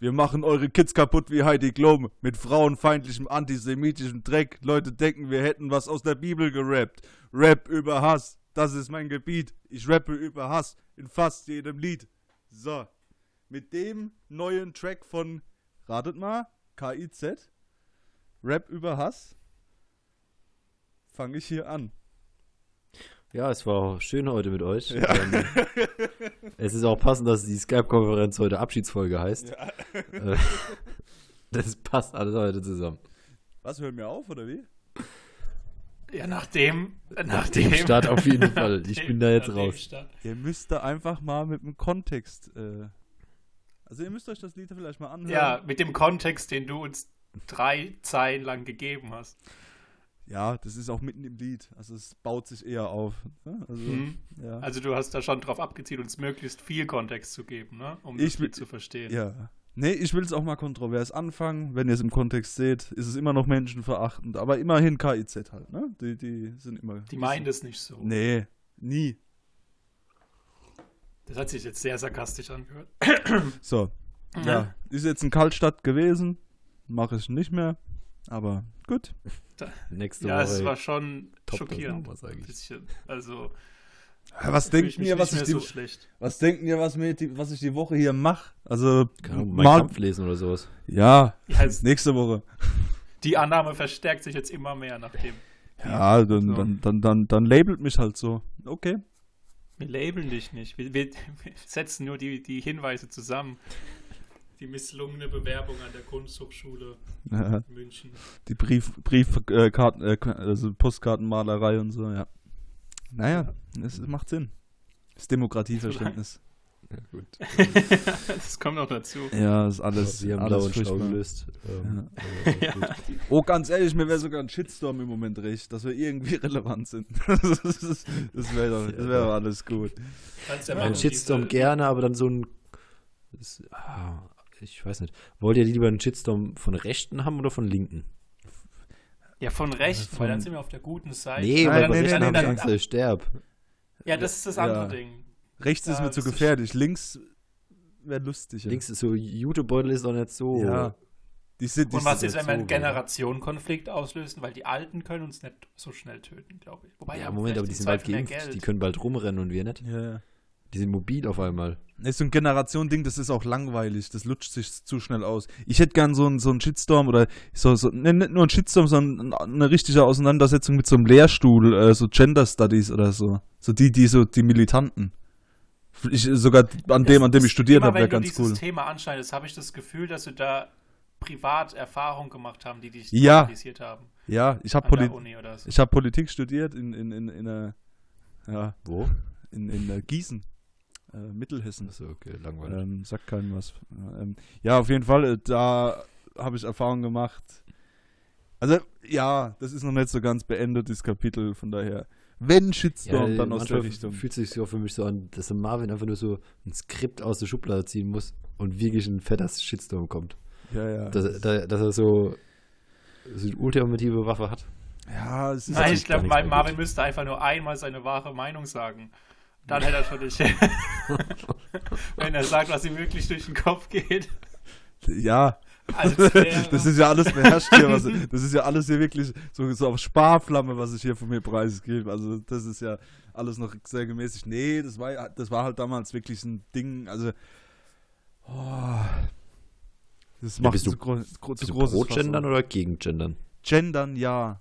Wir machen eure Kids kaputt wie Heidi Klum mit frauenfeindlichem antisemitischem Dreck. Leute denken, wir hätten was aus der Bibel gerappt. Rap über Hass, das ist mein Gebiet. Ich rappe über Hass in fast jedem Lied. So, mit dem neuen Track von, ratet mal, KIZ, Rap über Hass, fange ich hier an. Ja, es war auch schön heute mit euch. Ja. Ähm, es ist auch passend, dass die Skype-Konferenz heute Abschiedsfolge heißt. Ja. Äh, das passt alles heute zusammen. Was, hören wir auf, oder wie? Ja, nachdem. Nach dem Start auf jeden Fall. Ich bin da jetzt raus. Start. Ihr müsst da einfach mal mit dem Kontext. Äh, also, ihr müsst euch das Lied vielleicht mal anhören. Ja, mit dem Kontext, den du uns drei Zeilen lang gegeben hast ja, das ist auch mitten im Lied. Also es baut sich eher auf. Ne? Also, hm. ja. also, du hast da schon drauf abgezielt, uns möglichst viel Kontext zu geben, ne? um ich das Lied zu verstehen. Ja. Nee, ich will es auch mal kontrovers anfangen. Wenn ihr es im Kontext seht, ist es immer noch menschenverachtend. Aber immerhin KIZ halt, ne? Die, die sind immer. Die meinen das nicht so. Nee, nie. Das hat sich jetzt sehr sarkastisch angehört. so. Ja. ja. Ist jetzt ein Kaltstadt gewesen. Mache ich nicht mehr. Aber gut. Nächste ja, Woche. Ja, es war schon schockierend. Ein bisschen. Also. Was denkt ihr, was ich die, so was denken ihr, was, mir die, was ich die Woche hier mache? Also Kann mal Kampf lesen oder sowas. Ja, ja nächste Woche. Die Annahme verstärkt sich jetzt immer mehr nach dem. Ja, dann, dann, dann, dann, dann labelt mich halt so. Okay. Wir labeln dich nicht. Wir, wir, wir setzen nur die, die Hinweise zusammen die misslungene Bewerbung an der Kunsthochschule ja. München. Die Brief, Briefkarten, äh, also Postkartenmalerei und so, ja. Naja, es, macht Sinn. Das Demokratieverständnis. Ja, gut. das kommt noch dazu. Ja, das ist alles. Sie haben alles blau und gelöst. Ähm, ja. ja. Oh, ganz ehrlich, mir wäre sogar ein Shitstorm im Moment recht, dass wir irgendwie relevant sind. das, das wäre doch, wär doch alles gut. Ja ein Shitstorm gerne, aber dann so ein. Das, ah, ich weiß nicht. Wollt ihr lieber einen Shitstorm von Rechten haben oder von Linken? Ja, von Rechten, von, weil dann sind wir auf der guten Seite. Nee, weil bei nee, Rechten nee, habe ich Angst, dass ich sterbe. Ja, das ist das andere ja. Ding. Rechts ja, ist mir zu gefährlich. Links wäre lustig. Links ist so, Jutebeutel ist doch nicht so. Ja. Die sind, die Und was ist, wenn wir einen Generationenkonflikt auslösen? Weil die Alten können uns nicht so schnell töten, glaube ich. Wobei, ja, Moment, aber die sind bald geimpft. Die können bald rumrennen und wir nicht. Ja. Die sind mobil auf einmal. Das ist so ein Generation-Ding, das ist auch langweilig. Das lutscht sich zu schnell aus. Ich hätte gern so einen so Shitstorm oder so, so ne, nicht nur ein Shitstorm, sondern eine richtige Auseinandersetzung mit so einem Lehrstuhl, äh, so Gender Studies oder so. So die, die so, die Militanten. Ich, sogar an dem, an dem ich studiert habe, wäre ganz cool. Wenn du dieses Thema anschneidest, habe ich das Gefühl, dass du da privat Erfahrungen gemacht haben, die dich ja. traumatisiert haben. Ja, ich habe Poli so. hab Politik studiert in, in, in, in einer, ja. Wo? In, in, in Gießen äh, Mittelhessen. Achso, okay, langweilig. Ähm, sagt keinem was. Ähm, ja, auf jeden Fall, äh, da habe ich Erfahrungen gemacht. Also, ja, das ist noch nicht so ganz beendet, das Kapitel, von daher. Wenn Shitstorm, ja, dann aus der Richtung. fühlt sich so für mich so an, dass Marvin einfach nur so ein Skript aus der Schublade ziehen muss und wirklich ein fetter Shitstorm kommt. Ja, ja. Dass, dass, dass er so, so die ultimative Waffe hat. Ja, es ist Nein, ich glaube, Marvin müsste einfach nur einmal seine wahre Meinung sagen. Dann hätte er schon nicht. Wenn er sagt, was ihm wirklich durch den Kopf geht. Ja. das ist ja alles beherrscht hier. Was, das ist ja alles hier wirklich so, so auf Sparflamme, was ich hier von mir preisgebe. Also, das ist ja alles noch sehr gemäßigt. Nee, das war, das war halt damals wirklich ein Ding. Also, oh, das macht ja, bist du, zu, gro zu bist großes. Pro Gendern oder gegen Gendern? Gendern, ja.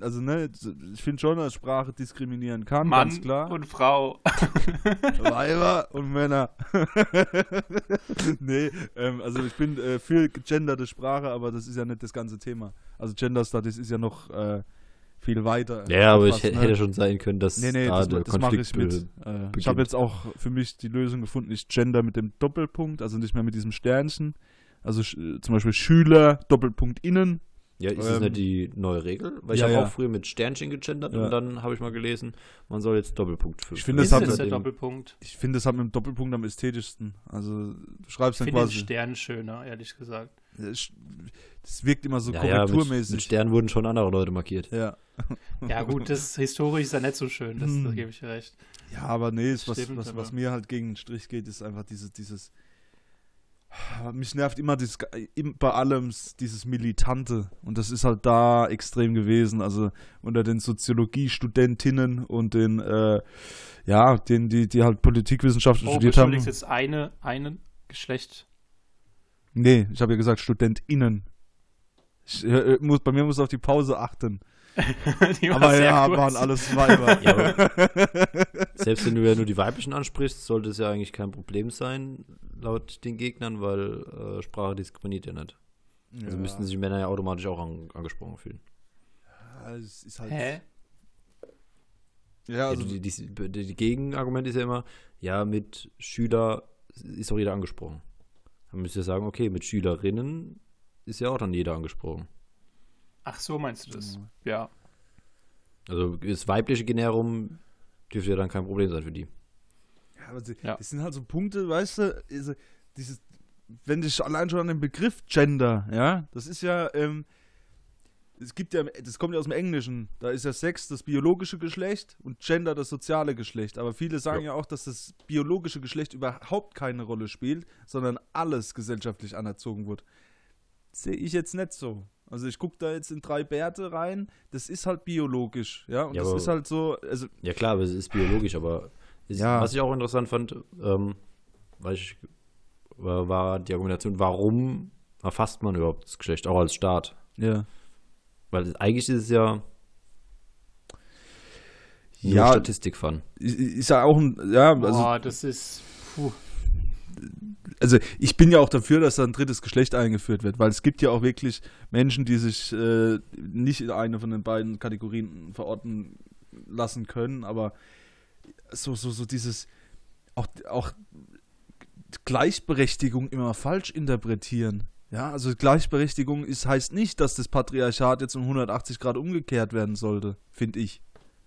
Also, ne, ich finde schon, dass Sprache diskriminieren kann, Mann ganz klar. und Frau. Weiber und Männer. nee, ähm, also ich bin äh, für gegenderte Sprache, aber das ist ja nicht das ganze Thema. Also Gender Studies ist ja noch äh, viel weiter. Ja, aber ich ne? hätte schon sein können, dass nee, nee, da das, das mache ich mit. Äh, ich habe jetzt auch für mich die Lösung gefunden, ich gender mit dem Doppelpunkt, also nicht mehr mit diesem Sternchen. Also zum Beispiel Schüler, Doppelpunkt innen, ja, ist ähm, das nicht die neue Regel? Weil ich ja, habe ja. auch früher mit Sternchen gegendert ja. und dann habe ich mal gelesen, man soll jetzt Doppelpunkt für. Ich finde, das, hat der Doppelpunkt. Ich finde, das hat mit dem Doppelpunkt am ästhetischsten. Also, du schreibst dann ich quasi. Ich finde Stern schöner, ehrlich gesagt. Das wirkt immer so ja, korrekturmäßig. Ja, mit, mit Sternen wurden schon andere Leute markiert. Ja. ja, gut, das historisch ist ja nicht so schön, das, das hm. gebe ich recht. Ja, aber nee, was, Stimmt, was, was, mir halt gegen den Strich geht, ist einfach dieses, dieses mich nervt immer dieses, bei allem dieses Militante und das ist halt da extrem gewesen. Also unter den Soziologiestudentinnen und den, äh, ja, den, die, die halt Politikwissenschaft oh, studiert haben. Du jetzt eine, einen Geschlecht? Nee, ich habe ja gesagt StudentInnen. Ich, äh, muss, bei mir muss auf die Pause achten. aber ja, kurz. waren alles Weiber. Ja, selbst wenn du ja nur die weiblichen ansprichst, sollte es ja eigentlich kein Problem sein, laut den Gegnern, weil äh, Sprache diskriminiert ja nicht. Also ja. Also müssten sich Männer ja automatisch auch an, angesprochen fühlen. Ja, es ist halt. Hä? Ja, also. die, die, die, die Gegenargument ist ja immer, ja, mit Schüler ist auch jeder angesprochen. Dann müsst ihr sagen, okay, mit Schülerinnen ist ja auch dann jeder angesprochen. Ach so, meinst du das? Ja. Also das weibliche Generum dürfte ja dann kein Problem sein für die. Ja, aber sie, ja. das sind halt so Punkte, weißt du, also dieses, wenn ich allein schon an den Begriff Gender, ja, das ist ja, ähm, es gibt ja, das kommt ja aus dem Englischen, da ist ja Sex das biologische Geschlecht und Gender das soziale Geschlecht. Aber viele sagen ja, ja auch, dass das biologische Geschlecht überhaupt keine Rolle spielt, sondern alles gesellschaftlich anerzogen wird. Sehe ich jetzt nicht so. Also ich gucke da jetzt in drei Bärte rein, das ist halt biologisch, ja. Und ja, das aber, ist halt so, also. Ja klar, aber es ist biologisch, aber ist, ja. was ich auch interessant fand, ähm, weil ich, war, war die Argumentation, warum erfasst man überhaupt das Geschlecht, auch als Staat? Ja. Weil eigentlich ist es ja ja, Statistik-Fun. Ist ja auch ein, ja, also. Boah, das ist, puh also ich bin ja auch dafür, dass da ein drittes Geschlecht eingeführt wird, weil es gibt ja auch wirklich Menschen, die sich äh, nicht in eine von den beiden Kategorien verorten lassen können, aber so, so, so dieses auch, auch Gleichberechtigung immer falsch interpretieren. Ja, also Gleichberechtigung ist, heißt nicht, dass das Patriarchat jetzt um 180 Grad umgekehrt werden sollte, finde ich.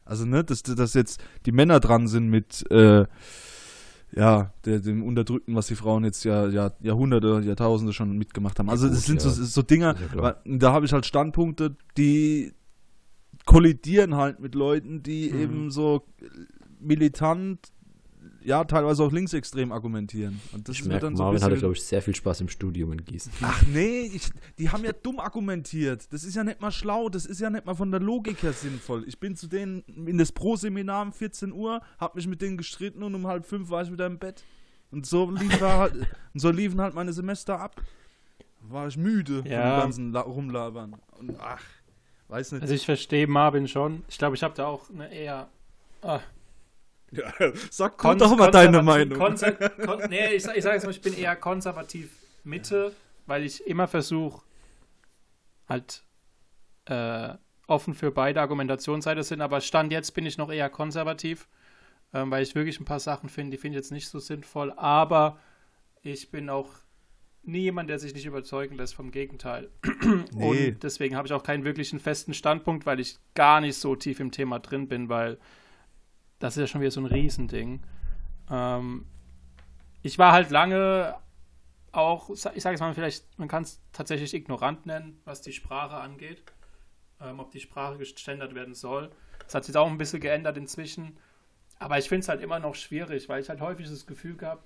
Also, ne, dass, dass jetzt die Männer dran sind mit äh, ja, der, dem Unterdrückten, was die Frauen jetzt ja, ja Jahrhunderte, Jahrtausende schon mitgemacht haben. Also es sind ja. so, so Dinge, ja, da habe ich halt Standpunkte, die kollidieren halt mit Leuten, die mhm. eben so militant ja, teilweise auch linksextrem argumentieren. Und das ich merke, dann so Marvin hatte, glaube ich, sehr viel Spaß im Studium in Gießen. Ach nee, ich, die haben ja dumm argumentiert. Das ist ja nicht mal schlau, das ist ja nicht mal von der Logik her sinnvoll. Ich bin zu denen in das Pro-Seminar um 14 Uhr, hab mich mit denen gestritten und um halb fünf war ich wieder im Bett. Und so, lief halt, und so liefen halt meine Semester ab. War ich müde ja. von dem ganzen La Rumlabern. Und ach, weiß nicht. Also ich verstehe Marvin schon. Ich glaube, ich habe da auch eine eher... Ah, ja, sag Kon doch mal deine Meinung. Kon nee, ich, ich sage jetzt mal, ich bin eher konservativ Mitte, weil ich immer versuche, halt äh, offen für beide Argumentationsseiten sind, aber Stand jetzt bin ich noch eher konservativ, ähm, weil ich wirklich ein paar Sachen finde, die finde ich jetzt nicht so sinnvoll, aber ich bin auch nie jemand, der sich nicht überzeugen lässt, vom Gegenteil. Nee. Und deswegen habe ich auch keinen wirklichen festen Standpunkt, weil ich gar nicht so tief im Thema drin bin, weil das ist ja schon wieder so ein Riesending. Ähm, ich war halt lange auch, ich sage jetzt mal, vielleicht, man kann es tatsächlich ignorant nennen, was die Sprache angeht. Ähm, ob die Sprache geständert werden soll. Das hat sich auch ein bisschen geändert inzwischen. Aber ich finde es halt immer noch schwierig, weil ich halt häufig das Gefühl habe,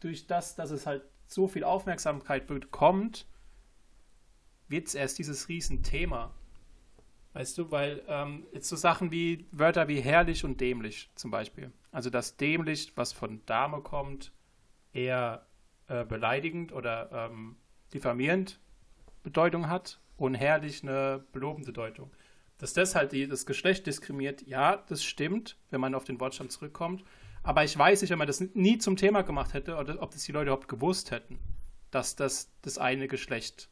durch das, dass es halt so viel Aufmerksamkeit bekommt, wird es erst dieses Riesenthema. Weißt du, weil ähm, jetzt so Sachen wie Wörter wie herrlich und dämlich zum Beispiel. Also das dämlich, was von Dame kommt, eher äh, beleidigend oder ähm, diffamierend Bedeutung hat und herrlich eine belobende Deutung. Dass das halt die, das Geschlecht diskriminiert, ja, das stimmt, wenn man auf den Wortstamm zurückkommt. Aber ich weiß nicht, wenn man das nie zum Thema gemacht hätte, oder ob das die Leute überhaupt gewusst hätten, dass das das eine Geschlecht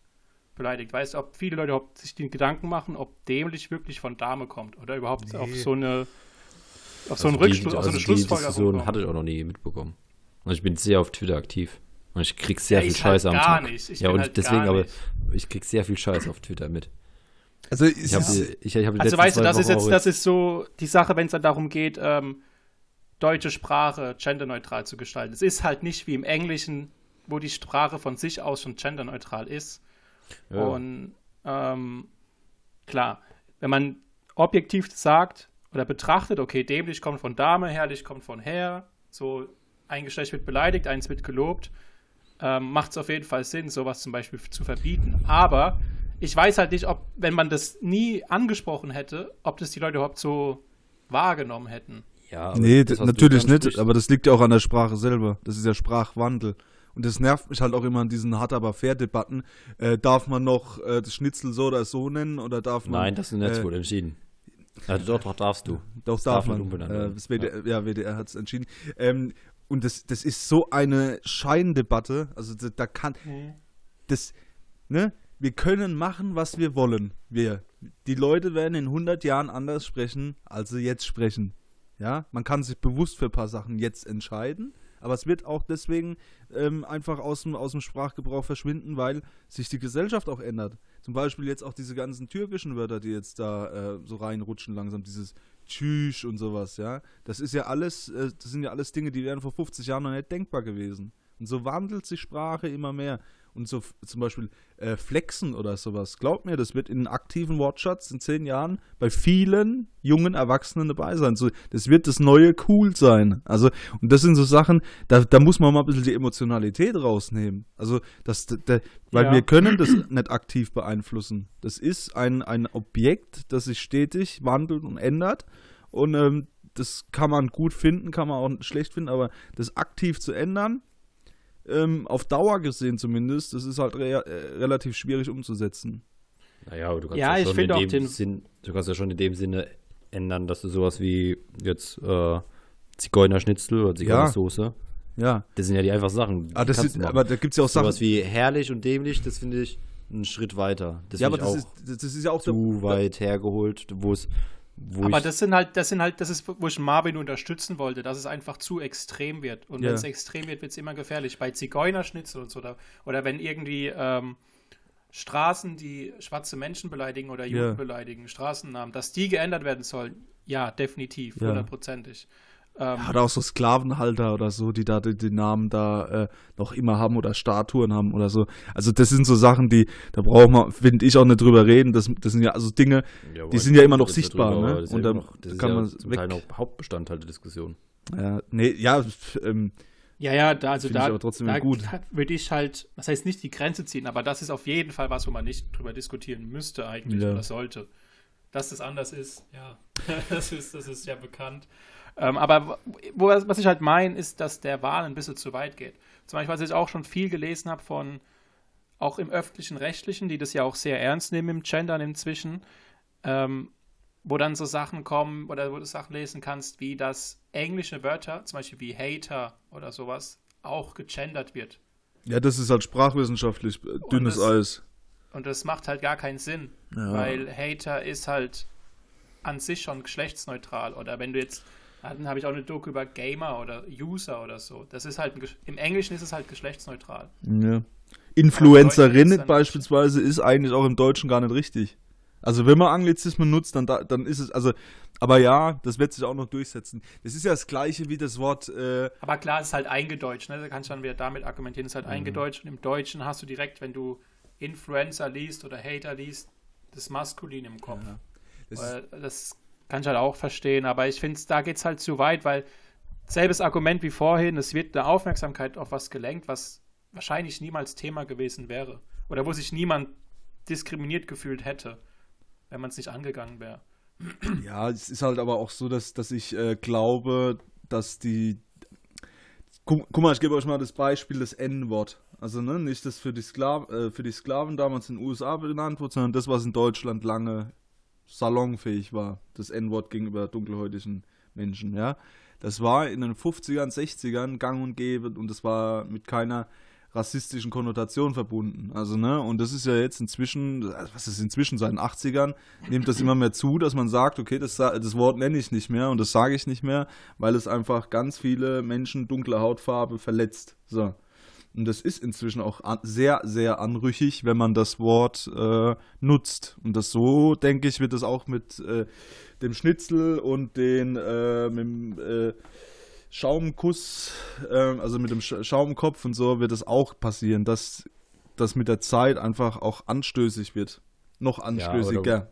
beleidigt. Weißt du, ob viele Leute überhaupt sich den Gedanken machen, ob dämlich wirklich von Dame kommt oder überhaupt nee. auf so eine auf so einen also Rückschluss, auf so eine also Schlussfolgerung. Die Diskussion hatte ich auch noch nie mitbekommen. Und ich bin sehr auf Twitter aktiv. Und ich krieg sehr ja, viel Scheiß halt am Tag. Nicht. Ich ja, und halt deswegen, aber ich krieg sehr viel Scheiß auf Twitter mit. Also, ich hab, ich, ich hab also weißt du, das ist jetzt, das ist so die Sache, wenn es dann darum geht, ähm, deutsche Sprache genderneutral zu gestalten. Es ist halt nicht wie im Englischen, wo die Sprache von sich aus schon genderneutral ist. Ja. Und ähm, klar, wenn man objektiv sagt oder betrachtet, okay, dämlich kommt von Dame, herrlich kommt von Herr, so ein Geschlecht wird beleidigt, eins wird gelobt, ähm, macht es auf jeden Fall Sinn, sowas zum Beispiel zu verbieten. Aber ich weiß halt nicht, ob, wenn man das nie angesprochen hätte, ob das die Leute überhaupt so wahrgenommen hätten. Ja, Nee, das, natürlich nicht, aber das liegt ja auch an der Sprache selber. Das ist ja Sprachwandel. Und das nervt mich halt auch immer an diesen hart aber fair Debatten. Äh, darf man noch äh, das Schnitzel so oder so nennen oder darf man. Nein, das ist jetzt äh, wohl entschieden. Also doch, doch darfst du. Doch, Das darf, darf man. Äh, WDR, ja. WDR hat es entschieden. Ähm, und das, das ist so eine Scheindebatte. Also da, da kann. Das, ne? Wir können machen, was wir wollen. Wir. Die Leute werden in 100 Jahren anders sprechen, als sie jetzt sprechen. Ja, man kann sich bewusst für ein paar Sachen jetzt entscheiden, aber es wird auch deswegen ähm, einfach aus dem, aus dem Sprachgebrauch verschwinden, weil sich die Gesellschaft auch ändert. Zum Beispiel jetzt auch diese ganzen türkischen Wörter, die jetzt da äh, so reinrutschen langsam, dieses Tschüss und sowas, ja. Das ist ja alles, äh, das sind ja alles Dinge, die wären vor 50 Jahren noch nicht denkbar gewesen. Und so wandelt sich Sprache immer mehr. Und so zum Beispiel äh, Flexen oder sowas. Glaubt mir, das wird in aktiven Wortschatz in zehn Jahren bei vielen jungen Erwachsenen dabei sein. So, das wird das neue Cool sein. Also, und das sind so Sachen, da, da muss man mal ein bisschen die Emotionalität rausnehmen. Also, das, da, weil Ja. wir können das nicht aktiv beeinflussen. Das ist ein, ein Objekt, das sich stetig wandelt und ändert. Und ähm, das kann man gut finden, kann man auch schlecht finden, aber das aktiv zu ändern, ähm, auf Dauer gesehen zumindest, das ist halt re äh, relativ schwierig umzusetzen. Naja, aber du kannst Ja, ja, ich schon finde in auch dem den- Sinn, du kannst ja schon in dem Sinne ändern, dass du sowas wie jetzt äh, Zigeunerschnitzel oder Zigeunersoße, Ja, das sind ja die einfachen Sachen. die ah, das machen. aber da gibt es ja auch Sachen. sowas wie herrlich und dämlich, das finde ich einen Schritt weiter. Das ja, aber ich das auch ist, das, ist ja auch zu weit hergeholt, wo es Aber das sind halt, das sind halt, das ist, wo ich Marvin unterstützen wollte, dass es einfach zu extrem wird. Und Ja. wenn es extrem wird, wird es immer gefährlich. Bei Zigeunerschnitzel und so, oder, oder wenn irgendwie ähm, Straßen, die schwarze Menschen beleidigen oder Juden Ja. beleidigen, Straßennamen, dass die geändert werden sollen, ja, definitiv, Ja. Ähm, Oder auch so Sklavenhalter oder so, die da die, die Namen da äh, noch immer haben oder Statuen haben oder so. Also das sind so Sachen, die, da braucht man, finde ich, auch nicht drüber reden. Das, das sind ja also Dinge, Ja, die sind ja immer noch sichtbar, drüber, ne? aber Das ist Und ja dann noch, das kann ja man zum weg- Teil noch Hauptbestandteil der Diskussion. ja, nee, ja, ähm, Ja, ja, da, also da, aber trotzdem da gut. würde ich halt, das heißt nicht die Grenze ziehen, aber das ist auf jeden Fall was, wo man nicht drüber diskutieren müsste eigentlich Ja. oder sollte. Dass das anders ist, ja, das ist, das ist ja bekannt. Ähm, aber wo, was ich halt meine, ist, dass der Wahn ein bisschen zu weit geht. Zum Beispiel, was ich auch schon viel gelesen habe von, auch im öffentlichen Rechtlichen, die das ja auch sehr ernst nehmen im Gendern inzwischen, ähm, wo dann so Sachen kommen oder wo du Sachen lesen kannst, wie dass englische Wörter, zum Beispiel wie Hater oder sowas, auch gegendert wird. ja, das ist halt sprachwissenschaftlich äh, dünnes das- Eis. Und das macht halt gar keinen Sinn, Ja. weil Hater ist halt an sich schon geschlechtsneutral. Oder wenn du jetzt, dann habe ich auch eine Doku über Gamer oder User oder so. Das ist halt, im Englischen ist es halt geschlechtsneutral. Ja. Influencerin dann- beispielsweise ist eigentlich auch im Deutschen gar nicht richtig. Also wenn man Anglizismen nutzt, dann, da, dann ist es, also, aber ja, das wird sich auch noch durchsetzen. Das ist ja das gleiche wie das Wort, äh, Aber klar, es ist halt eingedeutscht. Ne? Da kannst du dann wieder damit argumentieren, es ist halt Mhm. eingedeutscht. Und im Deutschen hast du direkt, wenn du Influencer liest oder Hater liest, das Maskulin im Kopf. das ist, Weil das kann ich halt auch verstehen, aber ich finde, da geht es halt zu weit, weil selbes Argument wie vorhin, es wird eine Aufmerksamkeit auf was gelenkt, was wahrscheinlich niemals Thema gewesen wäre. Oder wo sich niemand diskriminiert gefühlt hätte, wenn man es nicht angegangen wäre. ja, es ist halt aber auch so, dass, dass ich äh, glaube, dass die, guck, guck mal, ich gebe euch mal das Beispiel des N-Wort. Also ne, nicht das für die, Skla äh, für die Sklaven damals in den USA benannt wurde, sondern das, was in Deutschland lange salonfähig war, das N-Wort gegenüber dunkelhäutigen Menschen, ja. Das war in den 50ern, 60ern gang und gäbe und das war mit keiner rassistischen Konnotation verbunden. Also, ne, und das ist ja jetzt inzwischen, was ist inzwischen, seit den 80ern, nimmt das immer mehr zu, dass man sagt, okay, das, das Wort nenne ich nicht mehr und das sage ich nicht mehr, weil es einfach ganz viele Menschen dunkler Hautfarbe verletzt. So. Und das ist inzwischen auch sehr, sehr anrüchig, wenn man das Wort äh, nutzt. Und das so, denke ich, wird es auch mit äh, dem Schnitzel und den äh, mit dem äh, Schaumkuss, äh, also mit dem Sch Schaumkopf und so, wird es auch passieren, dass das mit der Zeit einfach auch anstößig wird. Noch anstößiger.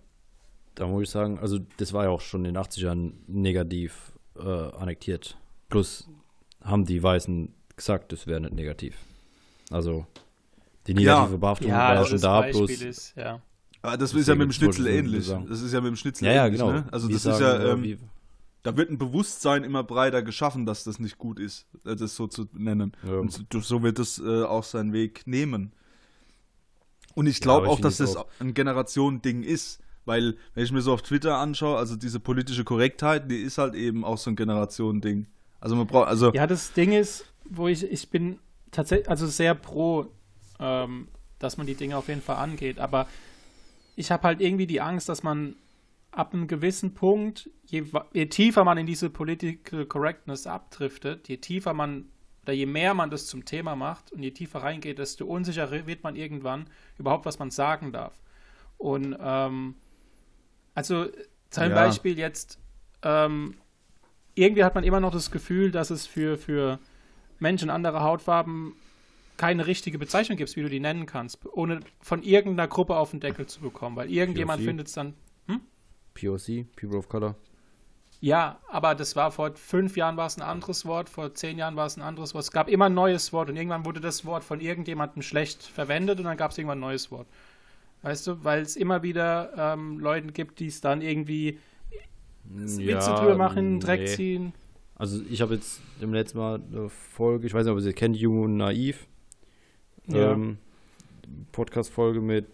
Da muss ich sagen, also das war ja auch schon in den 80ern negativ äh, annektiert. Plus haben die Weißen gesagt, das wäre nicht negativ. Also die negative Ja. Behaftung Ja, war das schon ist da, Beispiel bloß ist, ja. Aber das, Das ist ja mit dem Schnitzel so ähnlich. Das ist ja mit dem Schnitzel ja, ja, ähnlich. genau. Ne? Also Wie das sagen, ist ja, äh, ähm, da wird ein Bewusstsein immer breiter geschaffen, dass das nicht gut ist, äh, das so zu nennen. Ja. Und so- wird es äh, auch seinen Weg nehmen. Und ich Ja, glaube ich auch, dass das auch- ein Generationending ist. Weil, wenn ich mir so auf Twitter anschaue, also diese politische Korrektheit, die ist halt eben auch so ein Generationending. Also man braucht, also Ja, das Ding ist, wo ich, ich bin tatsächlich, also sehr pro, ähm, dass man die Dinge auf jeden Fall angeht, aber ich habe halt irgendwie die Angst, dass man ab einem gewissen Punkt, je, je tiefer man in diese Political Correctness abdriftet, je tiefer man oder je mehr man das zum Thema macht und je tiefer reingeht, desto unsicherer wird man irgendwann überhaupt, was man sagen darf. Und ähm, also zum Ja. Beispiel jetzt, ähm, irgendwie hat man immer noch das Gefühl, dass es für, für Menschen anderer Hautfarben keine richtige Bezeichnung gibt, wie du die nennen kannst, ohne von irgendeiner Gruppe auf den Deckel zu bekommen, weil irgendjemand findet es dann, POC, People of Color. ja, aber das war vor fünf Jahren war es ein anderes Wort, vor zehn Jahren war es ein anderes Wort. Es gab immer ein neues Wort und irgendwann wurde das Wort von irgendjemandem schlecht verwendet und dann gab es irgendwann ein neues Wort. Weißt du, weil es immer wieder ähm, Leuten gibt, die es dann irgendwie Witze drüber machen, Dreck nee. ziehen. Also ich habe jetzt im letzten Mal eine Folge, ich weiß nicht, ob ihr sie kennt, Jung und Naiv. Ja. Ähm, Podcast-Folge mit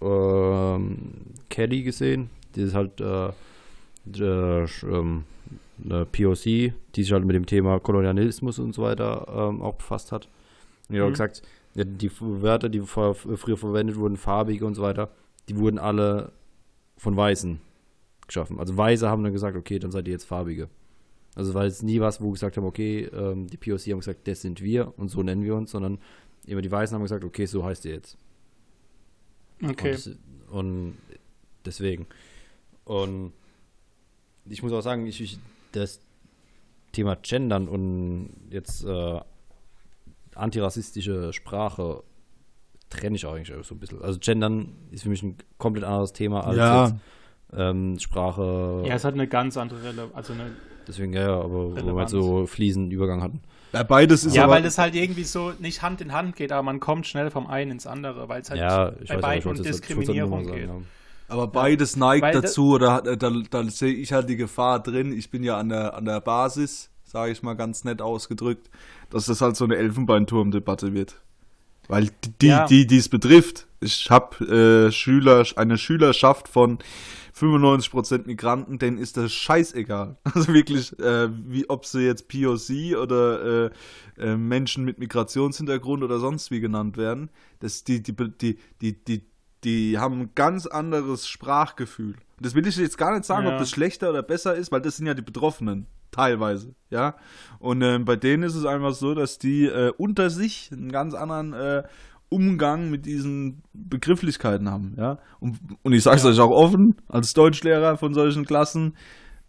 ähm, Kelly gesehen. Die ist halt äh, äh, ähm, eine POC, die sich halt mit dem Thema Kolonialismus und so weiter ähm, auch befasst hat. Und die hat auch Mhm. gesagt, die Wörter, die vor, früher verwendet wurden, farbige und so weiter, die wurden alle von Weißen geschaffen. Also Weiße haben dann gesagt, okay, dann seid ihr jetzt Farbige. Also war jetzt nie was, wo wir gesagt haben, okay, ähm, die POC haben gesagt, das sind wir und so nennen wir uns, sondern immer die Weißen haben gesagt, okay, so heißt ihr jetzt. Okay. Und, das, und deswegen. Und ich muss auch sagen, ich, ich das Thema Gendern und jetzt äh, antirassistische Sprache trenne ich auch eigentlich auch so ein bisschen. Also Gendern ist für mich ein komplett anderes Thema als Ja. jetzt, ähm, Sprache. Ja, es hat eine ganz andere Rele also eine Deswegen, ja, ja, aber wo wir halt so fließenden Übergang hatten. ja, beides ist ja, aber, weil das halt irgendwie so nicht Hand in Hand geht, aber man kommt schnell vom einen ins andere, weil es halt ja, ich bei weiß beiden um Diskriminierung sagen, geht. ja. aber beides neigt Weil dazu, oder da, da, da sehe ich halt die Gefahr drin. Ich bin ja an der, an der Basis, sage ich mal ganz nett ausgedrückt, dass das halt so eine Elfenbeinturm-Debatte wird. Weil die, die, die es betrifft, ich habe äh, Schüler, eine Schülerschaft von 95% Migranten, denen ist das scheißegal. Also wirklich, äh, wie ob sie jetzt POC oder äh, äh, Menschen mit Migrationshintergrund oder sonst wie genannt werden. Das, die, die, die, die, die, die haben ein ganz anderes Sprachgefühl. Das will ich jetzt gar nicht sagen, Ja. ob das schlechter oder besser ist, weil das sind ja die Betroffenen, teilweise, ja. Und ähm, bei denen ist es einfach so, dass die äh, unter sich einen ganz anderen äh, Umgang mit diesen Begrifflichkeiten haben, ja. Und, und ich sage es Ja. euch auch offen, als Deutschlehrer von solchen Klassen,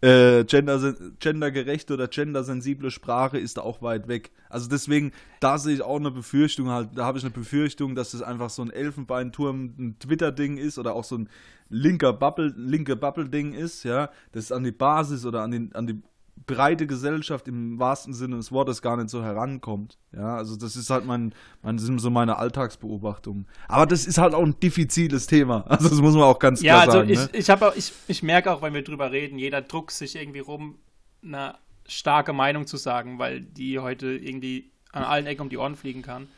äh, gender, gendergerechte oder gendersensible Sprache ist da auch weit weg. Also deswegen, da sehe ich auch eine Befürchtung halt, da habe ich eine Befürchtung, dass das einfach so ein Elfenbeinturm, ein Twitter-Ding ist oder auch so ein linker Bubble, linke Bubble-Ding ist, ja, das an die Basis oder an, den, an die breite Gesellschaft im wahrsten Sinne des Wortes gar nicht so herankommt. Ja, also das ist halt mein, mein sind so meine Alltagsbeobachtungen. Aber das ist halt auch ein diffiziles Thema. Also das muss man auch ganz Ja, klar also sagen. ich, ne? ich, hab auch, ich, ich merke auch, wenn wir drüber reden, jeder druckt sich irgendwie rum, eine starke Meinung zu sagen, weil die heute irgendwie an allen Ecken um die Ohren fliegen kann.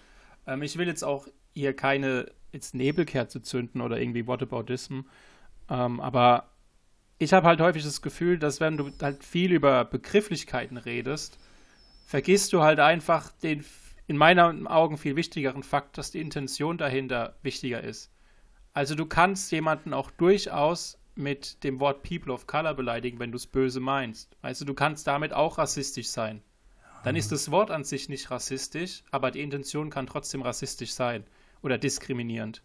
Ähm, ich will jetzt auch hier keine jetzt Nebelkerze zünden oder irgendwie Whataboutism, ähm, aber ich habe halt häufig das Gefühl, dass wenn du halt viel über Begrifflichkeiten redest, vergisst du halt einfach den in meinen Augen viel wichtigeren Fakt, dass die Intention dahinter wichtiger ist. Also du kannst jemanden auch durchaus mit dem Wort People of Color beleidigen, wenn du es böse meinst. Weißt du, du kannst damit auch rassistisch sein. Dann ist das Wort an sich nicht rassistisch, aber die Intention kann trotzdem rassistisch sein oder diskriminierend.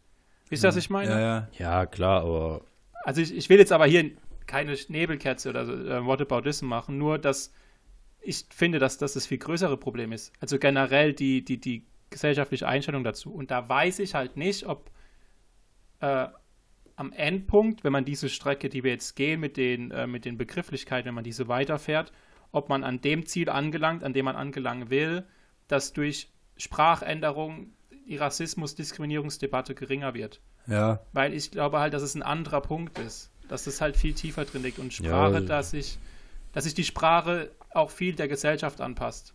Wisst ihr, was ich meine? ja, ja. Ja, klar, aber Also ich, ich will jetzt aber hier keine Nebelkerze oder so, äh, Whataboutism machen, nur dass ich finde, dass das das viel größere Problem ist. Also generell die, die, die gesellschaftliche Einstellung dazu. Und da weiß ich halt nicht, ob äh, am Endpunkt, wenn man diese Strecke, die wir jetzt gehen mit den, äh, mit den Begrifflichkeiten, wenn man diese weiterfährt, ob man an dem Ziel angelangt, an dem man angelangen will, dass durch Sprachänderung die Rassismus-Diskriminierungsdebatte geringer wird. Ja. Weil ich glaube halt, dass es ein anderer Punkt ist. Dass es halt viel tiefer drin liegt. Und Sprache, Ja. dass sich dass sich die Sprache auch viel der Gesellschaft anpasst.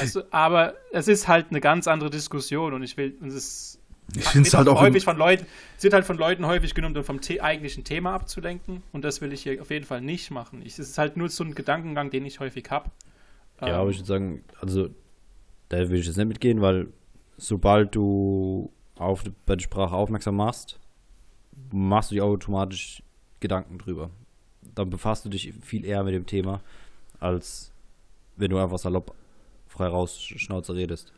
Also, aber es ist halt eine ganz andere Diskussion und ich will, und es Ich finde es halt auch. häufig von Leuten, es wird halt von Leuten häufig genommen, um vom The eigentlichen Thema abzulenken. Und das will ich hier auf jeden Fall nicht machen. Ich, es ist halt nur so ein Gedankengang, den ich häufig habe. Ja, aber ich würde sagen, also da will ich jetzt nicht mitgehen, weil sobald du auf bei der Sprache aufmerksam machst, machst du dir automatisch Gedanken drüber. Dann befasst du dich viel eher mit dem Thema, als wenn du einfach salopp frei raus Schnauze redest.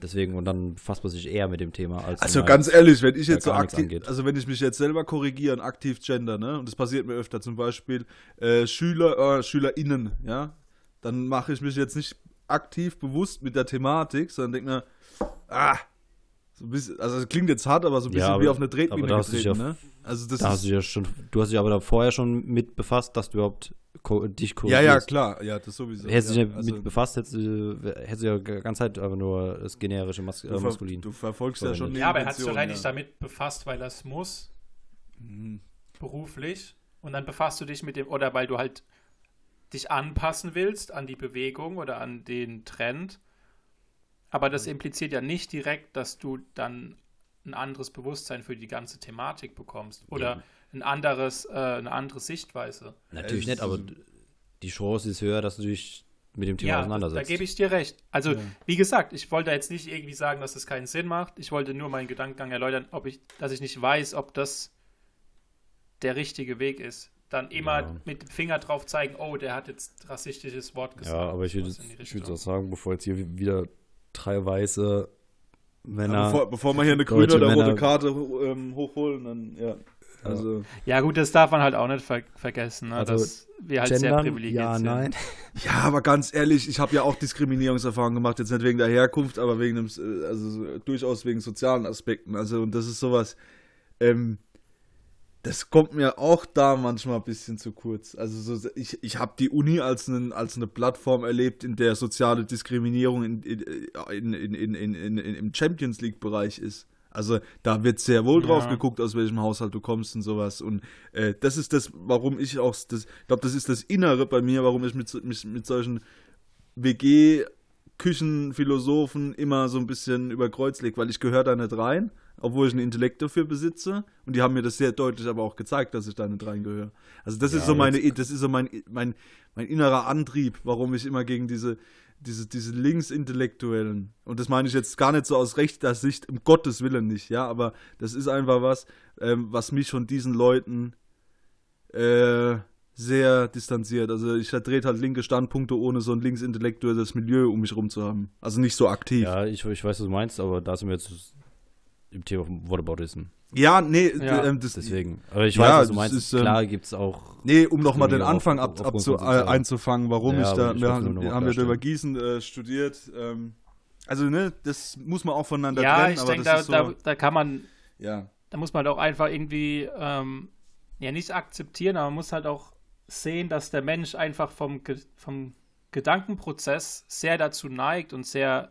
Deswegen, und dann befasst man sich eher mit dem Thema, als Also ganz ehrlich, wenn ich jetzt so aktiv, also wenn ich mich jetzt selber korrigiere und aktiv gender, ne, und das passiert mir öfter, zum Beispiel äh, Schüler, äh, SchülerInnen, ja, dann mache ich mich jetzt nicht aktiv bewusst mit der Thematik, sondern denke mir, ah, so ein bisschen, also das klingt jetzt hart, aber so ein Ja, bisschen aber- wie auf eine Tretmine getreten, ja- ne? Also das da hast du ja schon, du hast dich aber da vorher schon mit befasst, dass du überhaupt ko dich ja, korrigierst. ja, klar, ja, das sowieso. Hättest du ja, dich also, mit befasst, hättest du, hättest du ja die ganze Zeit einfach nur das generische Mas äh, du, ver Maskulin. du verfolgst ja schon die Ja, aber er hat sich wahrscheinlich ja. damit befasst, weil er es muss, Mhm. beruflich. Und dann befasst du dich mit dem, oder weil du halt dich anpassen willst an die Bewegung oder an den Trend. Aber das impliziert ja nicht direkt, dass du dann ein anderes Bewusstsein für die ganze Thematik bekommst oder Ja. ein anderes, äh, eine andere Sichtweise. Natürlich Ja, nicht, es aber die Chance ist höher, dass du dich mit dem Thema Ja, da auseinandersetzt. gebe ich dir recht. Also, Ja. wie gesagt, ich wollte jetzt nicht irgendwie sagen, dass es keinen Sinn macht. Ich wollte nur meinen Gedankengang erläutern, ob ich, dass ich nicht weiß, ob das der richtige Weg ist. Dann immer Ja. mit dem Finger drauf zeigen, oh, der hat jetzt rassistisches Wort gesagt. ja, aber ich würde auch sagen, bevor jetzt hier wieder drei weiße Männer. Ja, bevor, bevor wir hier eine grüne oder rote Männer- Karte ähm, hochholen, dann, ja. Also, Ja, gut, das darf man halt auch nicht ver vergessen, ne? Also, dass wir halt sehr gendern, privilegiert ja, sind. nein. Ja, aber ganz ehrlich, ich habe ja auch Diskriminierungserfahrungen gemacht, jetzt nicht wegen der Herkunft, aber wegen dem, äh, also so- durchaus wegen sozialen Aspekten. Also, und das ist sowas, ähm, das kommt mir auch da manchmal ein bisschen zu kurz. Also so, ich, ich habe die Uni als, einen, als eine Plattform erlebt, in der soziale Diskriminierung in, in, in, in im Champions League-Bereich ist. Also da wird sehr wohl drauf ja. geguckt, aus welchem Haushalt du kommst und sowas. Und äh, das ist das, warum ich auch, das, ich glaube, das ist das Innere bei mir, warum ich mit, mich mit solchen WG-Küchenphilosophen immer so ein bisschen über Kreuz leg, weil ich gehöre da nicht rein obwohl ich einen Intellekt dafür besitze. Und die haben mir das sehr deutlich aber auch gezeigt, dass ich da nicht reingehöre. Also das ist Ja, so meine, das ist so mein, mein, mein innerer Antrieb, warum ich immer gegen diese, diese, diese Linksintellektuellen, und das meine ich jetzt gar nicht so aus rechter Sicht, um Gottes Willen nicht, ja, aber das ist einfach was, ähm, was mich von diesen Leuten äh, sehr distanziert. Also ich vertrete halt linke Standpunkte, ohne so ein linksintellektuelles Milieu um mich rum zu haben. Also nicht so aktiv. Ja, Ja, ich, ich weiß, was du meinst, aber da sind wir jetzt im Thema Whataboutism. nee, Ja. ähm, das, Deswegen. Aber ich Ja, weiß, was du meinst. ist, ähm, Klar gibt es auch. Nee, um nochmal den Anfang ab, abzu, von äh, einzufangen, warum Ja, ich da, ich wir, haben, wir ja über. Gießen äh, studiert. Ähm, also, ne, das muss man auch voneinander Ja, trennen, ich aber denke, da, so, da, da kann man ja. da muss man halt auch einfach irgendwie, ähm, ja, nicht akzeptieren, aber man muss halt auch sehen, dass der Mensch einfach vom, vom Gedankenprozess sehr dazu neigt und sehr,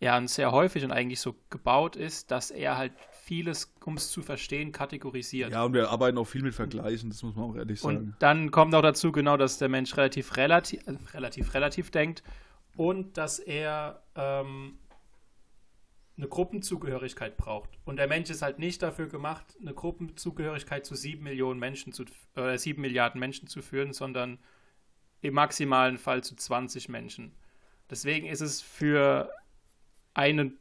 ja, und sehr häufig und eigentlich so gebaut ist, dass er halt vieles, um es zu verstehen, kategorisiert. Ja, und wir arbeiten auch viel mit Vergleichen, das muss man auch ehrlich sagen. Und dann kommt auch dazu genau, dass der Mensch relativ relativ, äh, relativ, relativ denkt und dass er ähm, eine Gruppenzugehörigkeit braucht. Und der Mensch ist halt nicht dafür gemacht, eine Gruppenzugehörigkeit zu sieben Millionen Menschen zu, äh, sieben Milliarden Menschen zu führen, sondern im maximalen Fall zu 20 Menschen. Deswegen ist es für eine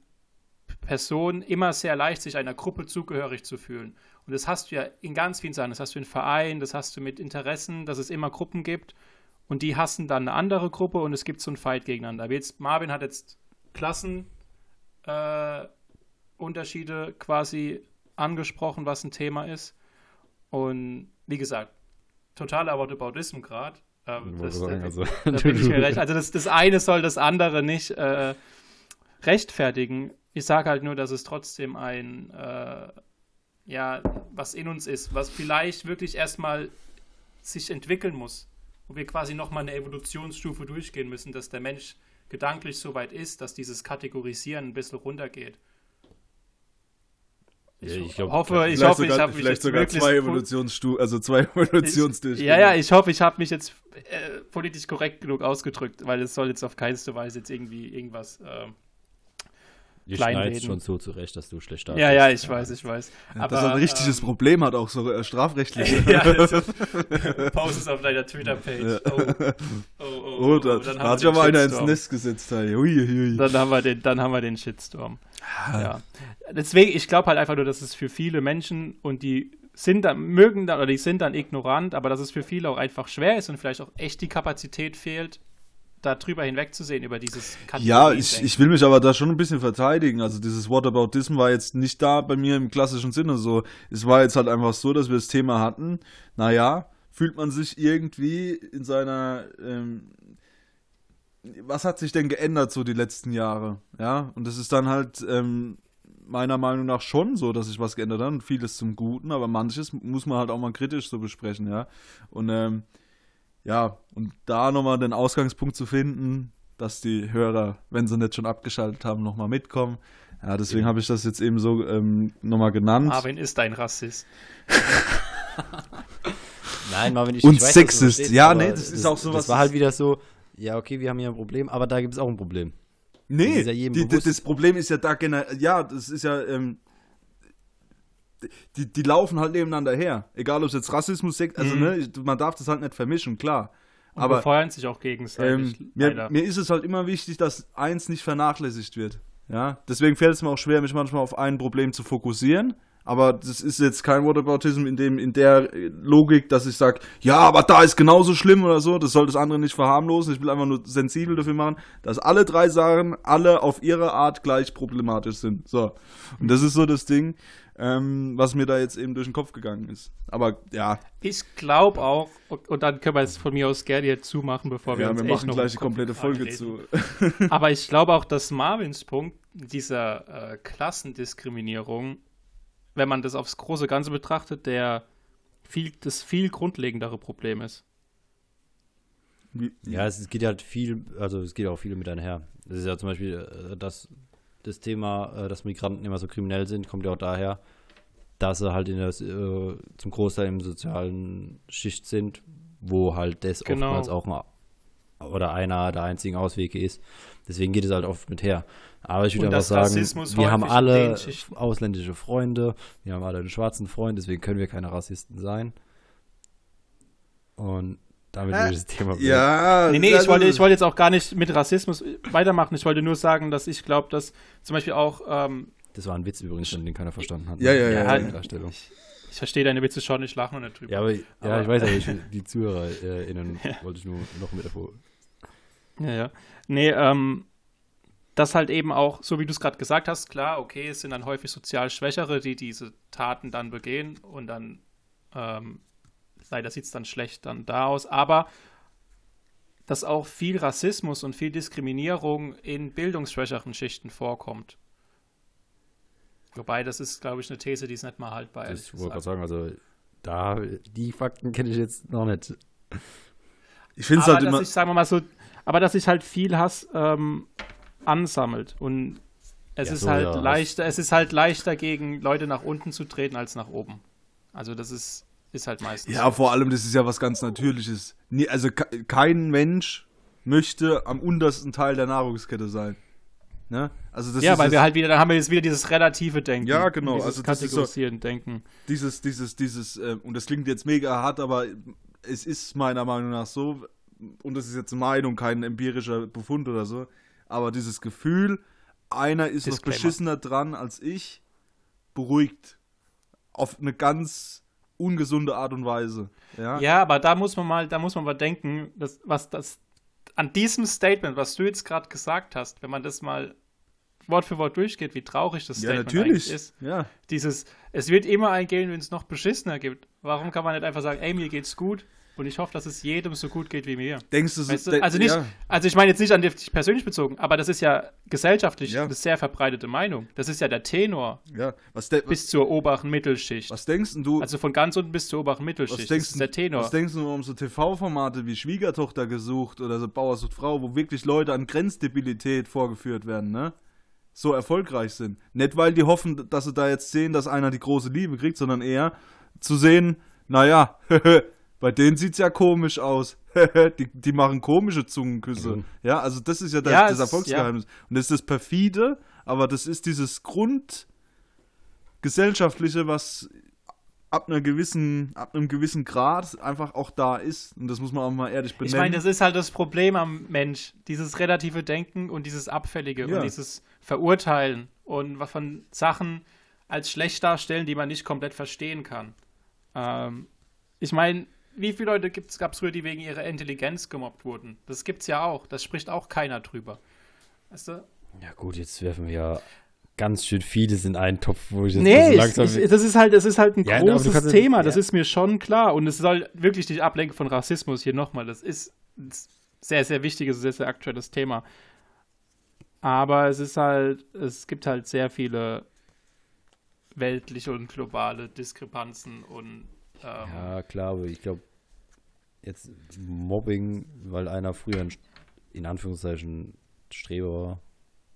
Person immer sehr leicht, sich einer Gruppe zugehörig zu fühlen. Und das hast du ja in ganz vielen Sachen. Das hast du in Vereinen, das hast du mit Interessen, dass es immer Gruppen gibt. Und die hassen dann eine andere Gruppe und es gibt so einen Fight gegeneinander. Aber jetzt, Marvin hat jetzt Klassenunterschiede äh, quasi angesprochen, was ein Thema ist. Und wie gesagt, totaler Whataboutism gerade. Ähm, das, sagen, da- also, da recht. Also das, das eine soll das andere nicht äh, rechtfertigen. Ich sage halt nur, dass es trotzdem ein, äh, ja, was in uns ist, was vielleicht wirklich erstmal sich entwickeln muss. Wo wir quasi nochmal eine Evolutionsstufe durchgehen müssen, dass der Mensch gedanklich so weit ist, dass dieses Kategorisieren ein bisschen runtergeht. Ich, Ja, ich glaub, hoffe, ich hoffe, ich sogar, habe mich vielleicht jetzt sogar zwei pu- Evolutionsstu also zwei Evolutionsdurchgänge. Ja, ja, ich hoffe, ich habe mich jetzt äh, politisch korrekt genug ausgedrückt, weil es soll jetzt auf keinste Weise jetzt irgendwie irgendwas. ähm, Kleinreden. schneiden schon so zurecht, dass du schlecht ja, ja, ich weiß, ich weiß. Ja, dass er ein richtiges ähm, Problem hat, auch so äh, strafrechtlich. ja, also, post es auf deiner Twitter-Page. Oh, oh, oh, oh, Oh, da, dann da haben hat sich wir den aber einer ins Shitstorm. Nest gesetzt. Hey. Hui, hui. Dann haben wir den, dann haben wir den Shitstorm. Ja. Deswegen, ich glaube halt einfach nur, dass es für viele Menschen und die sind dann, mögen dann, oder die sind dann ignorant, aber dass es für viele auch einfach schwer ist und vielleicht auch echt die Kapazität fehlt, da drüber hinwegzusehen, über dieses Ja, ich, ich will mich aber da schon ein bisschen verteidigen. Also dieses Whataboutism war jetzt nicht da bei mir im klassischen Sinne so. Es war jetzt halt einfach so, dass wir das Thema hatten. Naja, fühlt man sich irgendwie in seiner ähm, was hat sich denn geändert so die letzten Jahre? Ja, und das ist dann halt ähm, meiner Meinung nach schon so, dass sich was geändert hat und vieles zum Guten, aber manches muss man halt auch mal kritisch so besprechen, ja. Und ähm, ja, und da nochmal den Ausgangspunkt zu finden, dass die Hörer, wenn sie nicht schon abgeschaltet haben, nochmal mitkommen. Ja, deswegen habe ich das jetzt eben so ähm, nochmal genannt. Marvin ist ein Rassist. Nein, Marvin, ich, Und ich weiß, Sexist. verstehst, Ja, nee, das ist auch sowas, Das war halt das- wieder so, ja, okay, wir haben hier ein Problem, aber da gibt es auch ein Problem. Das Nee, ist ja die, das Problem ist ja da generell, ja, das ist ja, ähm, die, die laufen halt nebeneinander her. Egal, ob es jetzt Rassismus, Sekt, also Mhm. ne, man darf das halt nicht vermischen, klar. Und Aber befeuern sich auch gegenseitig. ähm, mir, mir ist es halt immer wichtig, dass eins nicht vernachlässigt wird. Ja, deswegen fällt es mir auch schwer, mich manchmal auf ein Problem zu fokussieren. Aber das ist jetzt kein Whataboutism in dem in der Logik, dass ich sage, ja, aber da ist genauso schlimm oder so. Das soll das andere nicht verharmlosen. Ich will einfach nur sensibel dafür machen, dass alle drei Sachen alle auf ihre Art gleich problematisch sind. So und das ist so das Ding, ähm, was mir da jetzt eben durch den Kopf gegangen ist. Aber ja, Ich glaube auch, und dann können wir es von mir aus gerne jetzt zumachen, bevor wir ja uns wir echt machen noch gleich die komplette Folge anreden. zu. Aber ich glaube auch, dass Marvins Punkt dieser äh, Klassendiskriminierung, wenn man das aufs große Ganze betrachtet, der viel, das viel grundlegendere Problem ist. Ja, es geht halt viel, also es geht auch viel mit einher. Das ist ja zum Beispiel äh, das, Thema, äh, dass Migranten immer so kriminell sind, kommt ja auch daher, dass sie halt in der, äh, zum Großteil im sozialen Schicht sind, wo halt das Genau. oftmals auch ein, oder einer der einzigen Auswege ist. Deswegen geht es halt oft mit her. Aber ich würde dass sagen, Rassismus wir haben alle ausländische Freunde, wir haben alle einen schwarzen Freund, deswegen können wir keine Rassisten sein. Und damit Äh, würde ich das Thema beenden. Ja, Nee, nee, ich also- wollte, ich wollte jetzt auch gar nicht mit Rassismus weitermachen. Ich wollte nur sagen, dass ich glaube, dass zum Beispiel auch, ähm, Das war ein Witz übrigens, den keiner verstanden hat. Ja, ja, ja, Die ja. Darstellung. ich verstehe deine Witze schon, ich lache nur nicht drüber. Ja, aber, ja, Aber- ich weiß aber, ich, die ZuhörerInnen wollte ich nur noch mit davor. Ja, ja. Nee, ähm, das halt eben auch, so wie du es gerade gesagt hast, klar, okay, es sind dann häufig sozial Schwächere, die diese Taten dann begehen und dann, ähm, leider sieht es dann schlecht dann da aus, aber dass auch viel Rassismus und viel Diskriminierung in bildungsschwächeren Schichten vorkommt. Wobei, das ist, glaube ich, eine These, die ist nicht mal haltbar. ehrlich Ich wollte gerade sagen, also da, die Fakten kenne ich jetzt noch nicht. Ich finde es aber halt dass immer. ich, sagen wir mal so, aber dass sich halt viel Hass ähm, ansammelt und es Ja, ist so, halt ja, leichter, es ist halt leichter gegen Leute nach unten zu treten als nach oben. Also das ist, ist halt meistens. Ja, vor allem, das ist ja was ganz Natürliches. Also ke- kein Mensch möchte am untersten Teil der Nahrungskette sein. Ne? Also das ja, weil wir halt wieder, dann haben wir jetzt wieder dieses relative Denken. Ja, genau, Dieses also das ist so- kategorisieren Denken. dieses, dieses, dieses, äh, und das klingt jetzt mega hart, aber es ist meiner Meinung nach so, und das ist jetzt Meinung, kein empirischer Befund oder so, aber dieses Gefühl, einer ist noch Disclaimer. beschissener dran als ich, beruhigt. Auf eine ganz ungesunde Art und Weise. Ja, Ja, aber da muss man mal, da muss man mal denken, dass, was das an diesem Statement, was du jetzt gerade gesagt hast, wenn man das mal Wort für Wort durchgeht, wie traurig das ja Statement natürlich. eigentlich ist. Ja. Dieses, es wird immer ein gehen, wenn es noch beschissener gibt. Warum kann man nicht einfach sagen, ey, mir geht's gut? Und ich hoffe, dass es jedem so gut geht wie mir. Denkst du, Weißt du? Also nicht, ja. also ich meine jetzt nicht an dich persönlich bezogen, aber das ist ja gesellschaftlich Ja. eine sehr verbreitete Meinung. Das ist ja der Tenor Ja, was, de was, bis zur oberen Mittelschicht. was denkst du, Also von ganz unten bis zur oberen was Mittelschicht. denkst, das ist der Tenor. was denkst du um so TV-Formate wie Schwiegertochter gesucht oder so Bauer sucht Frau, wo wirklich Leute an Grenzdebilität vorgeführt werden, ne? So erfolgreich sind. Nicht, weil die hoffen, dass sie da jetzt sehen, dass einer die große Liebe kriegt, sondern eher zu sehen, naja, bei denen sieht's ja komisch aus. die, die machen komische Zungenküsse. Mhm. Ja, also das ist ja das, Ja, das es- Erfolgsgeheimnis. Und das ist das perfide, aber das ist dieses Grundgesellschaftliche, was ab einer gewissen, ab einem gewissen Grad einfach auch da ist. Und das muss man auch mal ehrlich benennen. Ich meine, das ist halt das Problem am Mensch. Dieses relative Denken und dieses Abfällige Ja. und dieses Verurteilen und was von Sachen als schlecht darstellen, die man nicht komplett verstehen kann. Ähm, ich meine, wie viele Leute gab es früher, die wegen ihrer Intelligenz gemobbt wurden? Das gibt's ja auch. Das spricht auch keiner drüber. Weißt du? Ja gut, jetzt werfen wir ja ganz schön vieles in einen Topf, wo ich jetzt Nee, so ich, langsam... ich, das ist halt, das ist halt ein Ja, großes Thema, das ja. ist mir schon klar. Und es soll wirklich nicht ablenken von Rassismus hier nochmal. Das ist ein sehr, sehr wichtiges, sehr, sehr aktuelles Thema. Aber es ist halt, es gibt halt sehr viele weltliche und globale Diskrepanzen und ähm, Ja, klar, aber ich glaube, jetzt Mobbing, weil einer früher ein, in Anführungszeichen Streber war,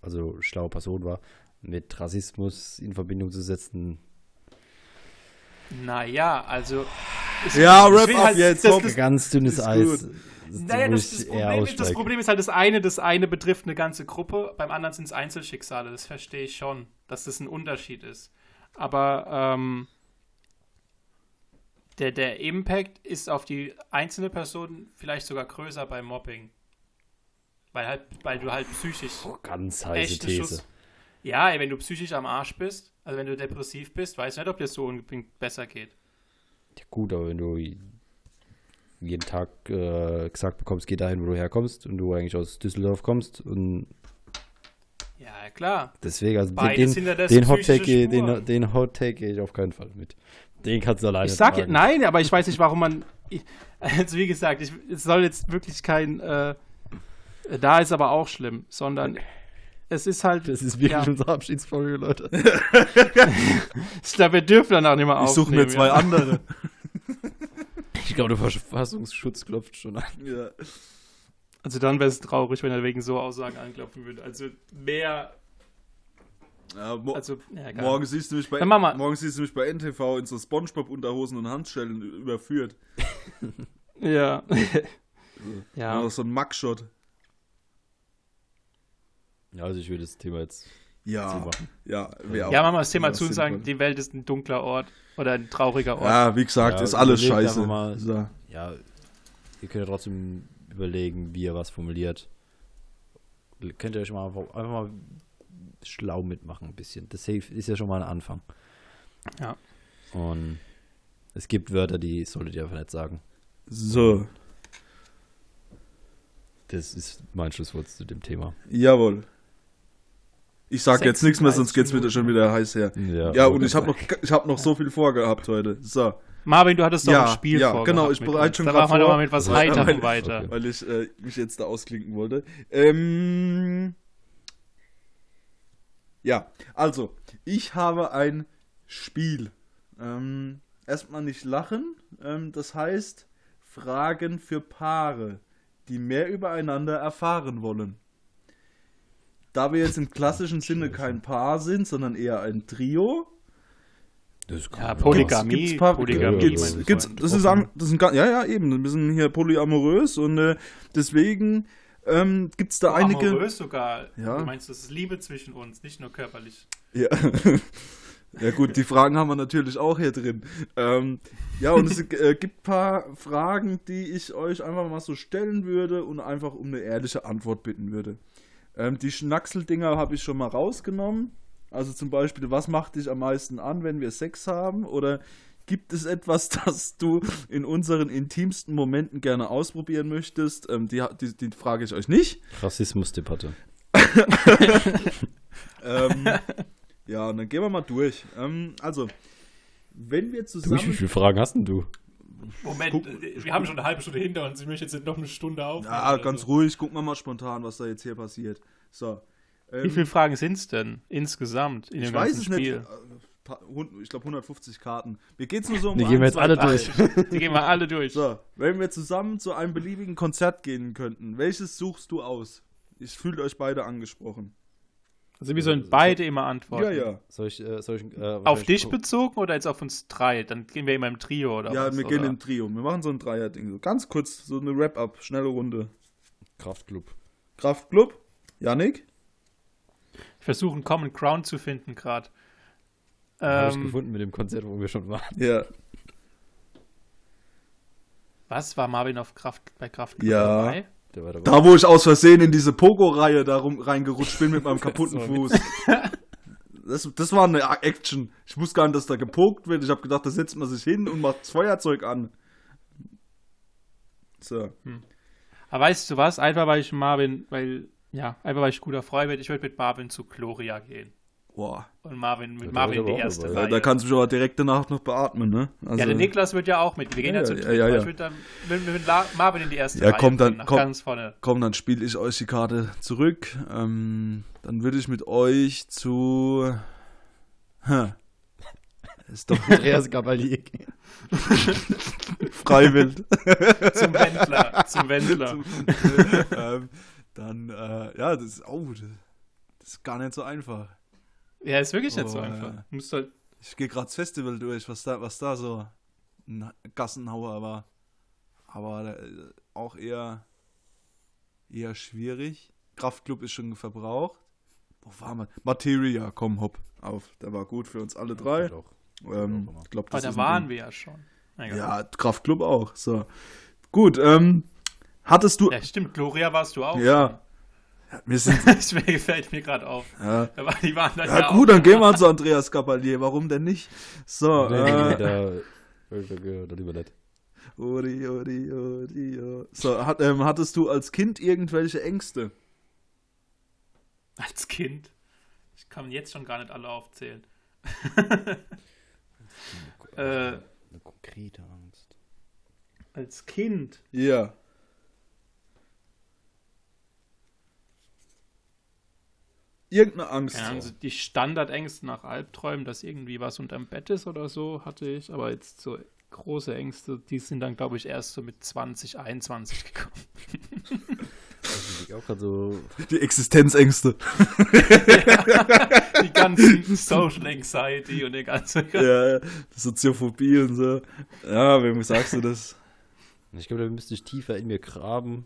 also schlaue Person war, mit Rassismus in Verbindung zu setzen. naja, also. Ja, will up halt- jetzt, das- das- Ganz dünnes ist Eis. gut. Naja, das, das, Problem ist, das. Problem ist halt das eine, das eine betrifft eine ganze Gruppe, beim anderen sind es Einzelschicksale, das verstehe ich schon, dass das ein Unterschied ist. Aber ähm, der, der Impact ist auf die einzelne Person vielleicht sogar größer beim Mobbing. Weil halt, weil du halt psychisch Oh, ganz heiße These. Schuss. Ja, ey, wenn du psychisch am Arsch bist, also wenn du depressiv bist, weiß ich nicht, ob dir so unbedingt besser geht. Ja, gut, aber wenn du jeden Tag äh, gesagt bekommst, geh dahin, wo du herkommst und du eigentlich aus Düsseldorf kommst und Ja, klar. deswegen, also Beides den, den Hot Take, den, den Hot Take gehe ich auf keinen Fall mit. Den kannst du alleine Ich sag tragen. nein, aber ich weiß nicht, warum man. Ich, also wie gesagt, ich, es soll jetzt wirklich kein. Äh, da ist aber auch schlimm, sondern es ist halt. Das ist wirklich Ja. unsere Abschiedsfolge, Leute. Ich glaube, wir dürfen danach nicht mehr ich suche aufnehmen. mir zwei ja. andere. Ich glaube, der Verfassungsschutz klopft schon an. ja. Also dann wäre es traurig, wenn er wegen so Aussagen anklopfen würde. Also mehr. Ja, mo Also, ja, morgen siehst du mich bei morgen siehst du mich bei NTV in so Spongebob-Unterhosen und Handschellen überführt. Ja. Ja. ja. so ein Mugshot. Ja, also ich will das Thema jetzt Ja, ja, auch- Ja, machen wir das Thema zu und sagen, die Welt ist ein dunkler Ort oder ein trauriger Ort. Ja, wie gesagt, Ja, ist alles überlegt scheiße. mal. So. Ja, ihr könnt ja trotzdem überlegen, wie ihr was formuliert. Könnt ihr euch mal einfach mal schlau mitmachen ein bisschen. Das ist ja schon mal ein Anfang. Ja. Und es gibt Wörter, die solltet ihr einfach nicht sagen. So, Das ist mein Schlusswort zu dem Thema. jawohl. Ich sag jetzt nichts mehr, sonst 36 geht's wieder schon wieder heiß her. Ja, und ich habe noch, ich hab noch so viel vorgehabt heute. So, Marvin, du hattest doch Ja, ein Spiel ja, vorgehabt genau, ich bereite schon Da grad machen wir doch vor. mal mit was Ja, Heiterem weiter. Weil ich äh, mich jetzt da ausklinken wollte. Ähm, ja, also, ich habe ein Spiel. Ähm, erstmal nicht lachen. Ähm, das heißt, Fragen für Paare, die mehr übereinander erfahren wollen. Da wir jetzt im klassischen Sinne kein Paar sind, sondern eher ein Trio, Das Ja, kann- Polygamie. Gibt's, gibt's paar, Polygamie, gibt's, gibt's, das ist, das ga- ja, ja, eben, wir sind hier polyamorös und äh, deswegen ähm, gibt es da einige. Amorös sogar. Ja. Du meinst, das ist Liebe zwischen uns, nicht nur körperlich. Ja. ja, gut, die Fragen haben wir natürlich auch hier drin. Ähm, ja, und es äh, gibt ein paar Fragen, die ich euch einfach mal so stellen würde und einfach um eine ehrliche Antwort bitten würde. Ähm, die Schnackseldinger habe ich schon mal rausgenommen. Also zum Beispiel, was macht dich am meisten an, wenn wir Sex haben? Oder gibt es etwas, das du in unseren intimsten Momenten gerne ausprobieren möchtest? Ähm, die, die, die frage ich euch nicht. Rassismusdebatte. ähm, ja, und dann gehen wir mal durch. Ähm, also, wenn wir Du, wie zusammen. viele Fragen hast denn du? Moment, guck- äh, wir haben schon eine halbe Stunde hinter uns. Ich möchte jetzt nicht noch eine Stunde aufnehmen. Ja, ganz so. ruhig, gucken wir mal spontan, was da jetzt hier passiert. So. Ähm, Wie viele Fragen sind es denn insgesamt in ich dem weiß ganzen es nicht. Spiel? Äh, pa- hund- Ich glaube 150 Karten. Mir geht's nur so um Die gehen wir jetzt alle durch. Die gehen wir alle durch. So, wenn wir zusammen zu einem beliebigen Konzert gehen könnten, welches suchst du aus? Ich fühle euch beide angesprochen. Also wir sollen beide immer antworten. Ja, ja. Soll ich, äh, soll ich, äh, Auf dich gucken? bezogen oder jetzt auf uns drei? Dann gehen wir immer im Trio oder Ja, was? wir gehen oder? im Trio. Wir machen so ein Dreier-Ding. So ganz kurz, so eine Wrap-up, schnelle Runde. Kraftclub. Kraftclub? Yannick? Ich versuche einen Common Ground zu finden gerade. Habe ich Ähm, gefunden mit dem Konzert, wo wir schon waren. Ja. was war Marvin auf Kraft bei Kraft Ja. dabei? Der war dabei. Da, wo ich aus Versehen in diese Pogo-Reihe da rum, reingerutscht bin mit meinem kaputten Das Fuß. Das, das war eine Action. Ich wusste gar nicht, dass da gepokt wird. Ich habe gedacht, da setzt man sich hin und macht das Feuerzeug an. So. Aber weißt du was? Einfach weil ich Marvin, weil, ja, einfach weil ich guter Freund bin, ich würde mit Marvin zu Gloria gehen. Boah. Und Marvin mit Ja, Marvin die erste dabei. Ja, Reihe. da kannst du mich aber direkt danach noch beatmen, ne? Also, ja, der Niklas wird ja auch mit. Wir gehen ja, Ja, zu ja, ja, ja. Ich würde dann mit, mit Marvin in die erste Ja, Reihe. komm, dann- komm. Ganz vorne. Komm, dann spiele ich euch die Karte zurück. Ähm, dann würde ich mit euch zu. Hä. Ist doch Andreas Gabalier. freiwillig. Zum Wendler. zum Wendler. ähm, dann, äh, ja, das ist, oh, das, das ist gar nicht so einfach. Ja, ist wirklich nicht so Oh, einfach. ja. Du musst halt Ich gehe gerade das Festival durch, was da, was da so ein Gassenhauer war. Aber äh, auch eher, eher schwierig. Kraftclub ist schon verbraucht. Wo war man? Materia, komm, hopp, auf. Der war gut für uns alle drei. Doch. Ähm, ich glaub, Aber das da ist ein waren wir ja schon. Egal. Ja, Kraftclub auch. So. Gut, ähm, hattest du. Ja, stimmt. Gloria warst du auch. Ja. Wir sind. Das fällt mir gerade auf. Ja, Die waren dann ja, ja auch gut, dann gehen wir zu Andreas Gabalier. Warum denn nicht? So, Nee, äh, da, lieber nicht. Odi, odi, odi, odi. So, hat, ähm, hattest du als Kind irgendwelche Ängste? Als Kind. Ich kann jetzt schon gar nicht alle aufzählen. äh, Eine konkrete Angst. als Kind. Ja. Irgendeine Angst. Ja, also die Standardängste nach Albträumen, dass irgendwie was unterm Bett ist oder so, hatte ich. Aber jetzt so große Ängste, die sind dann, glaube ich, erst so mit 20, 21 gekommen. Also auch gerade so. Die Existenzängste. Die ganzen Social Anxiety und der ganze. ja, die Soziophobie und so. Ja, wem sagst du das? Ich glaube, da müsste ich tiefer in mir graben.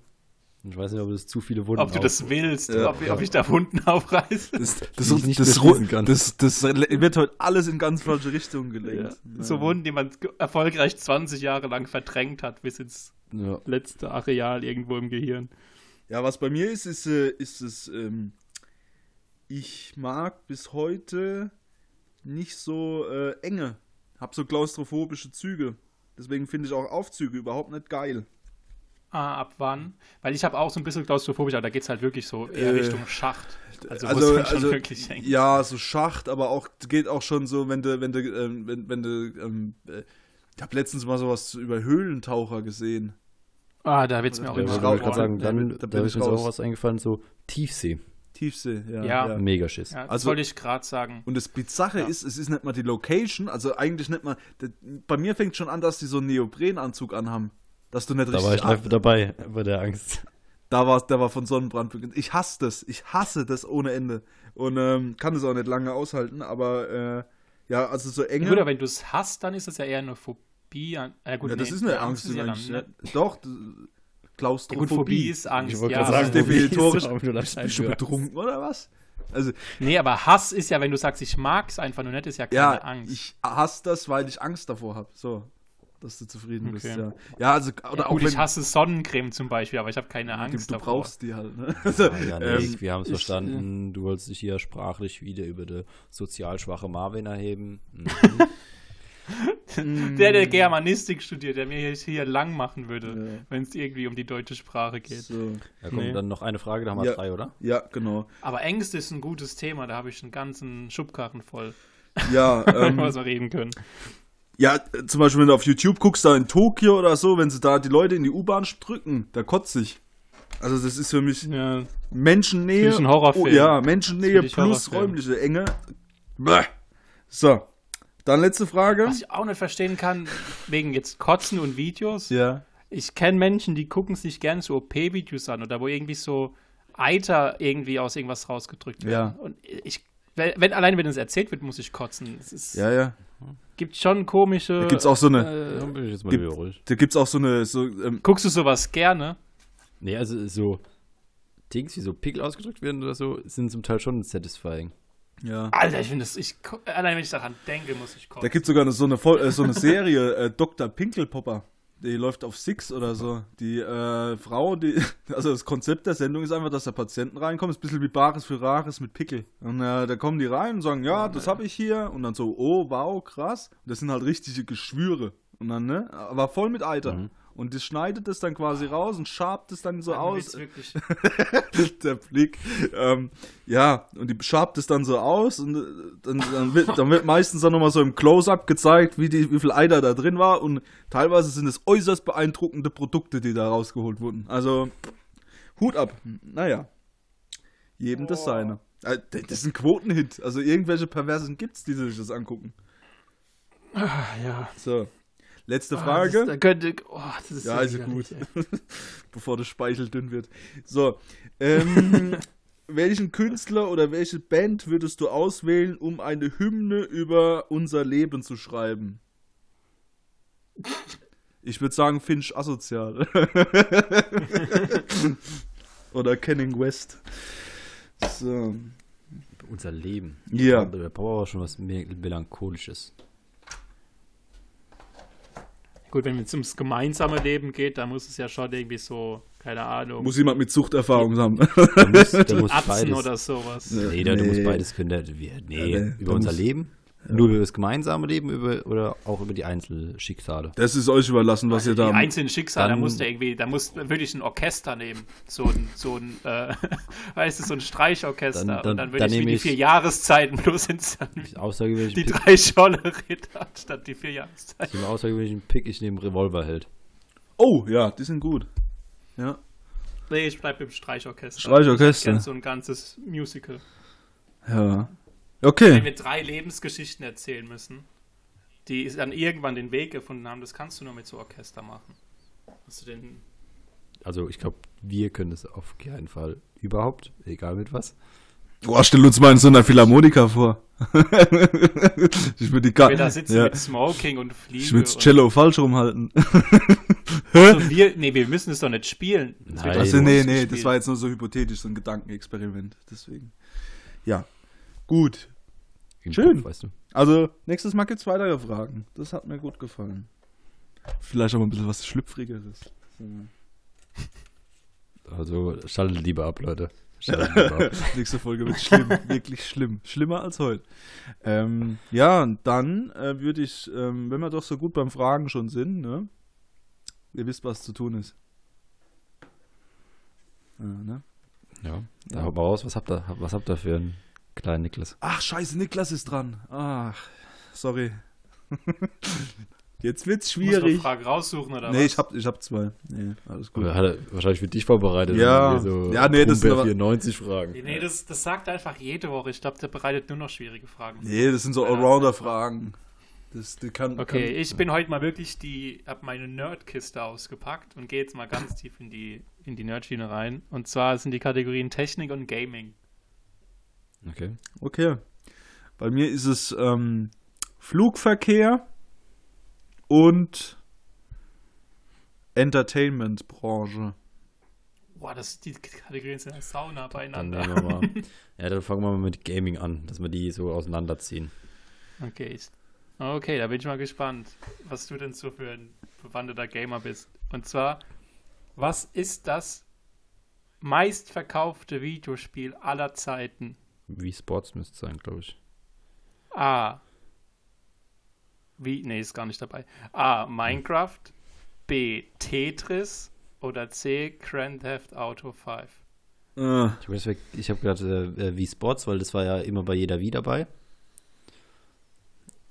Und Ich weiß nicht, ob das zu viele Wunden Ob du das willst, Ja, ob, ja. ob ich da Wunden aufreiße. Das, das, nicht das, kann. das, das wird heute alles in ganz falsche Richtungen Ja. gelenkt. So Wunden, die man erfolgreich 20 Jahre lang verdrängt hat, bis ins Ja. letzte Areal irgendwo im Gehirn. Ja, was bei mir ist, ist, äh, ist es, ähm, ich mag bis heute nicht so äh, enge. Hab so klaustrophobische Züge. Deswegen finde ich auch Aufzüge überhaupt nicht geil. Ah, ab wann? Weil ich habe auch so ein bisschen klaustrophobisch, aber da geht es halt wirklich so eher Äh, Richtung Schacht. Also, Also, also wirklich hängt. ja, so Schacht, aber auch geht auch schon so, wenn du, wenn du, ähm, wenn, wenn du, ähm, äh, ich habe letztens mal sowas über Höhlentaucher gesehen. Ah, da wird es mir auch Ja, ich immer ich gerade sagen, Ja, dann, da da, ist mir auch was eingefallen, so Tiefsee. Tiefsee, ja. Ja. Megaschiss. Ja, das Also- wollte ich gerade sagen. Und das Bizarre Ja. ist, es ist nicht mal die Location, also eigentlich nicht mal, das, bei mir fängt schon an, dass die so einen Neoprenanzug anhaben. Dass du nicht Da richtig war ich live dabei bei der Angst. Da war der war von Sonnenbrand beginnt. Ich hasse das. Ich hasse das ohne Ende. Und ähm, kann es auch nicht lange aushalten, aber äh, ja, also so enge. Gut, aber wenn du es hast, dann ist es ja eher eine Phobie. An, äh, gut, ja, das nee, ist eine Angst, ist die ja Mensch, dann, ne? Doch, d- Ja, gut, Klaustrophobie. Phobie ist Angst. Ich wollte ja, gerade das sagen, ist definitorisch. Phobie ist das Bist du betrunken oder was? Also, Nee, aber Hass ist ja, wenn du sagst, ich mag es einfach nur nicht, ist ja keine ja, Angst. ich hasse das, weil ich Angst davor habe. So, dass du zufrieden bist, Okay. ja. Ja, also, oder ja, auch gut, wenn ich hasse Sonnencreme zum Beispiel, aber ich habe keine du, Angst du davor. brauchst die halt, ne? Also, ja, ähm, Nick, wir haben es ich- verstanden. Du wolltest dich hier sprachlich wieder über die sozial schwache Marvin erheben. Mhm. Der, der Germanistik studiert, der mir hier, hier lang machen würde, Ja. wenn es irgendwie um die deutsche Sprache geht. so. Ja, komm, Nee. dann noch eine Frage, da haben wir Ja. drei, oder? Ja, genau. Aber Ängste ist ein gutes Thema, da habe ich einen ganzen Schubkarren voll, Ja, ähm, was wir reden können. Ja, zum Beispiel, wenn du auf YouTube guckst, da in Tokio oder so, wenn sie da die Leute in die U-Bahn drücken, da kotze ich. Also das ist für mich Ja. Menschennähe. Find ich ein Horrorfilm. Oh, ja, Menschennähe plus räumliche Enge. Bäh. So, dann letzte Frage. Was ich auch nicht verstehen kann, wegen jetzt Kotzen und Videos. Ja. Ich kenne Menschen, die gucken sich gerne so OP-Videos an oder wo irgendwie so Eiter irgendwie aus irgendwas rausgedrückt werden. Ja. Und ich, wenn, wenn allein wenn es erzählt wird, muss ich kotzen. Ja, ja. Gibt schon komische. Da gibt's auch so eine, Äh, Dann bin ich jetzt mal Gibt- wieder ruhig. da gibt's auch so eine, so, ähm, guckst du sowas gerne? Nee, also so Dings, wie so Pickel ausgedrückt werden oder so, sind zum Teil schon satisfying. ja. Alter, ich finde das. Ich, allein wenn ich daran denke, muss ich kotzen. Da gibt's sogar eine, so, eine, äh, so eine Serie, äh, Dr. Pinkelpopper. Die läuft auf Six oder so. Die äh, Frau, die, also das Konzept der Sendung ist einfach, dass da Patienten reinkommen, ist ein bisschen wie Bares für Rares mit Pickel. Und äh, da kommen die rein und sagen, ja, das habe ich hier. Und dann so, oh, wow, krass. Und das sind halt richtige Geschwüre. Und dann, ne, aber voll mit Eiter. Mhm. Und das schneidet es dann quasi raus und schabt es dann so Dann aus. wirklich, der Blick. Ähm, ja, und die schabt es dann so aus und äh, dann, dann, wird, dann wird meistens dann nochmal so im Close-Up gezeigt, wie, die, wie viel Eider da drin war und teilweise sind es äußerst beeindruckende Produkte, die da rausgeholt wurden. Also, Hut ab. Naja, jedem das Oh. seine. Äh, Das ist ein Quotenhit. Also irgendwelche Perversen gibt's, die sich das angucken. ah, ja. So, letzte Ah, Frage. Das, da könnte, oh, das ist Ja, so ist ja widerlich, gut. bevor der Speichel dünn wird. So, ähm, welchen Künstler oder welche Band würdest du auswählen, um eine Hymne über unser Leben zu schreiben? Ich würde sagen Finch asozial. oder Kenning West. So. Unser Leben. Ja. Da brauchen wir aber schon was Melancholisches. Gut, wenn es ums gemeinsame Leben geht, dann muss es ja schon irgendwie so, keine Ahnung, Muss jemand mit Suchterfahrung haben. Da muss, da muss beides. oder sowas. Nee, da, da Nee. muss beides können. Wir, nee, Ja, nee, über unser muss- Leben, nur über das gemeinsame Leben über, oder auch über die Einzelschicksale. Das ist euch überlassen, was Also ihr die da. einzelnen Schicksale, da Dann- musst du irgendwie, da musst würde ich ein Orchester nehmen. So ein, so ein, äh, weißt du, so ein Streichorchester. Dann- dann- und dann würde dann ich wie nehme die ich- vier Jahreszeiten bloß ins, Außergewöhnlichen die Pick, drei Scholle Ritter statt die vier Jahreszeiten. ich nehme außergewöhnlichen Pick, ich nehme Revolverheld. Oh, ja, die sind gut. Ja. Nee, ich bleib im Streichorchester. Streichorchester. Ich so ein ganzes Musical. Ja. Wenn Okay. wir drei Lebensgeschichten erzählen müssen, die dann irgendwann den Weg gefunden haben, das kannst du nur mit so Orchester machen. Hast du den Also ich glaube, wir können das auf keinen Fall überhaupt, egal mit was. Boah, stell uns mal in so einer Philharmonika vor. ich würde die Ka wir da sitzen ja. mit Smoking und Fliege. Ich würde Cello falsch rumhalten. Also wir, nee, wir müssen es doch nicht spielen. Nein. Also, nee, nee, das war jetzt nur so hypothetisch, so ein Gedankenexperiment. Deswegen. Ja. Gut. Im Schön. Kopf, weißt du. Also, nächstes Mal gibt's weitere Fragen. Das hat mir gut gefallen. Vielleicht auch mal ein bisschen was Schlüpfrigeres. Also schaltet lieber ab, Leute. Schaltet lieber ab. Nächste Folge wird schlimm, wirklich schlimm. Schlimmer als heute. Ähm, ja, und dann äh, würde ich, ähm, wenn wir doch so gut beim Fragen schon sind, ne? Ihr wisst, was zu tun ist. Ja, ne? Ja, da Ja. haut mal raus, was habt ihr, was habt ihr für einen kleinen Niklas? Ach, scheiße, Niklas ist dran. Ach, sorry. Jetzt wird's schwierig. Fragen raussuchen oder Nee, was? ich hab, ich hab zwei. Nee, alles gut. Hat er wahrscheinlich für dich vorbereitet. Ja. so Ja, nee, das sind Humber aber- 94 Fragen. Nee, das, das sagt er einfach jede Woche. Ich glaube, der bereitet nur noch schwierige Fragen. Nee, das sind so das- Allrounder-Fragen. Das, die kann, Okay, kann, ich bin heute mal wirklich die, hab meine Nerdkiste ausgepackt und gehe jetzt mal ganz tief in die, in die Nerdschiene rein. Und zwar sind die Kategorien Technik und Gaming. Okay. Okay. Bei mir ist es ähm, Flugverkehr und Entertainment-Branche. Boah, das, die Kategorien sind ja sauna Dann beieinander. nehmen wir mal. ja, dann fangen wir mal mit Gaming an, dass wir die so auseinanderziehen. Okay, ich, okay, da bin ich mal gespannt, was du denn so für ein bewandeter Gamer bist. Und zwar, was ist das meistverkaufte Videospiel aller Zeiten? Wie Sports müsste es sein, glaube ich. A. Wie? Nee, ist gar nicht dabei. A. Minecraft. B. Tetris. Oder C. Grand Theft Auto 5. Äh, Ich habe hab gedacht, äh, wie Sports, weil das war ja immer bei jeder Wie dabei.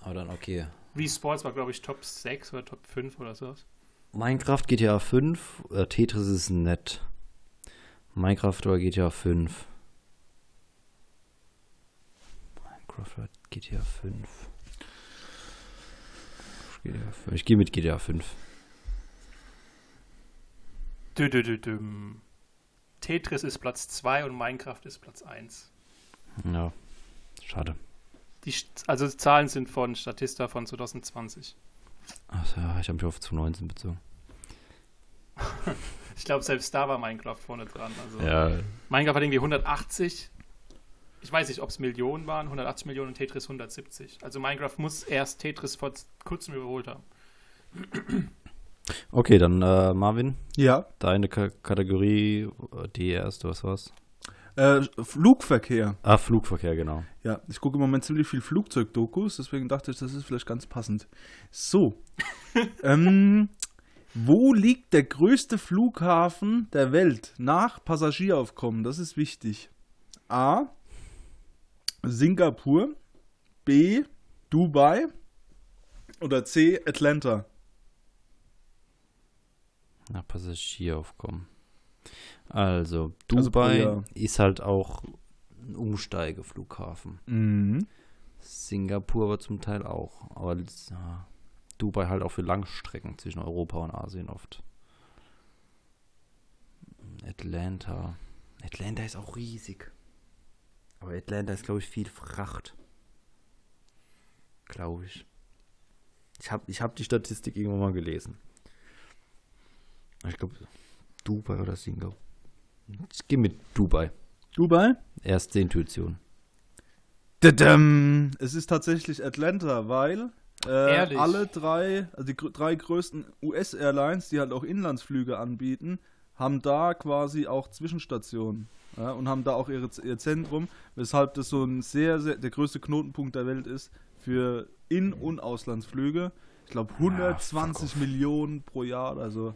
Aber dann, okay. Wie Sports war, glaube ich, Top 6 oder Top 5 oder sowas. Minecraft GTA 5, äh, Tetris ist nett. Minecraft oder GTA 5. Oder GTA 5. GTA 5. Ich gehe mit GTA 5. Dü -dü -dü -düm. Tetris ist Platz 2 und Minecraft ist Platz 1. Ja, schade. Die, also die Zahlen sind von Statista von 2020. Ach ja, ich habe mich auf 2019 bezogen. Ich glaube, selbst da war Minecraft vorne dran. Also Ja, Minecraft hat irgendwie 180. Ich weiß nicht, ob es Millionen waren, 180 Millionen und Tetris 170. Also Minecraft muss erst Tetris vor kurzem überholt haben. okay, dann äh, Marvin, Ja. deine Ka Kategorie, äh, die erste, was war's? Äh, Flugverkehr. Ah, Flugverkehr, genau. Ja, ich gucke im Moment ziemlich viel Flugzeugdokus, deswegen dachte ich, das ist vielleicht ganz passend. So. ähm, wo liegt der größte Flughafen der Welt nach Passagieraufkommen? Das ist wichtig. A. Singapur. B. Dubai. Oder C. Atlanta. Na, Passagieraufkommen. Also, Also Dubai Jahr. ist halt auch ein Umsteigeflughafen. Mhm. Singapur war zum Teil auch. Aber ja, Dubai halt auch für Langstrecken zwischen Europa und Asien oft. Atlanta. Atlanta ist auch riesig. Aber Atlanta ist, glaube ich, viel Fracht. Glaube ich. Ich habe ich hab die Statistik irgendwann mal gelesen. Ich glaube, Dubai oder Singapur. Ich gehe mit Dubai. Dubai? Erste Intuition. Dadam. Es ist tatsächlich Atlanta, weil äh, alle drei, also die gr drei größten US-Airlines, die halt auch Inlandsflüge anbieten, haben da quasi auch Zwischenstationen ja, und haben da auch ihre, ihr Zentrum, weshalb das so ein sehr, sehr, der größte Knotenpunkt der Welt ist für In- und Auslandsflüge. Ich glaube 120 Millionen pro Jahr, also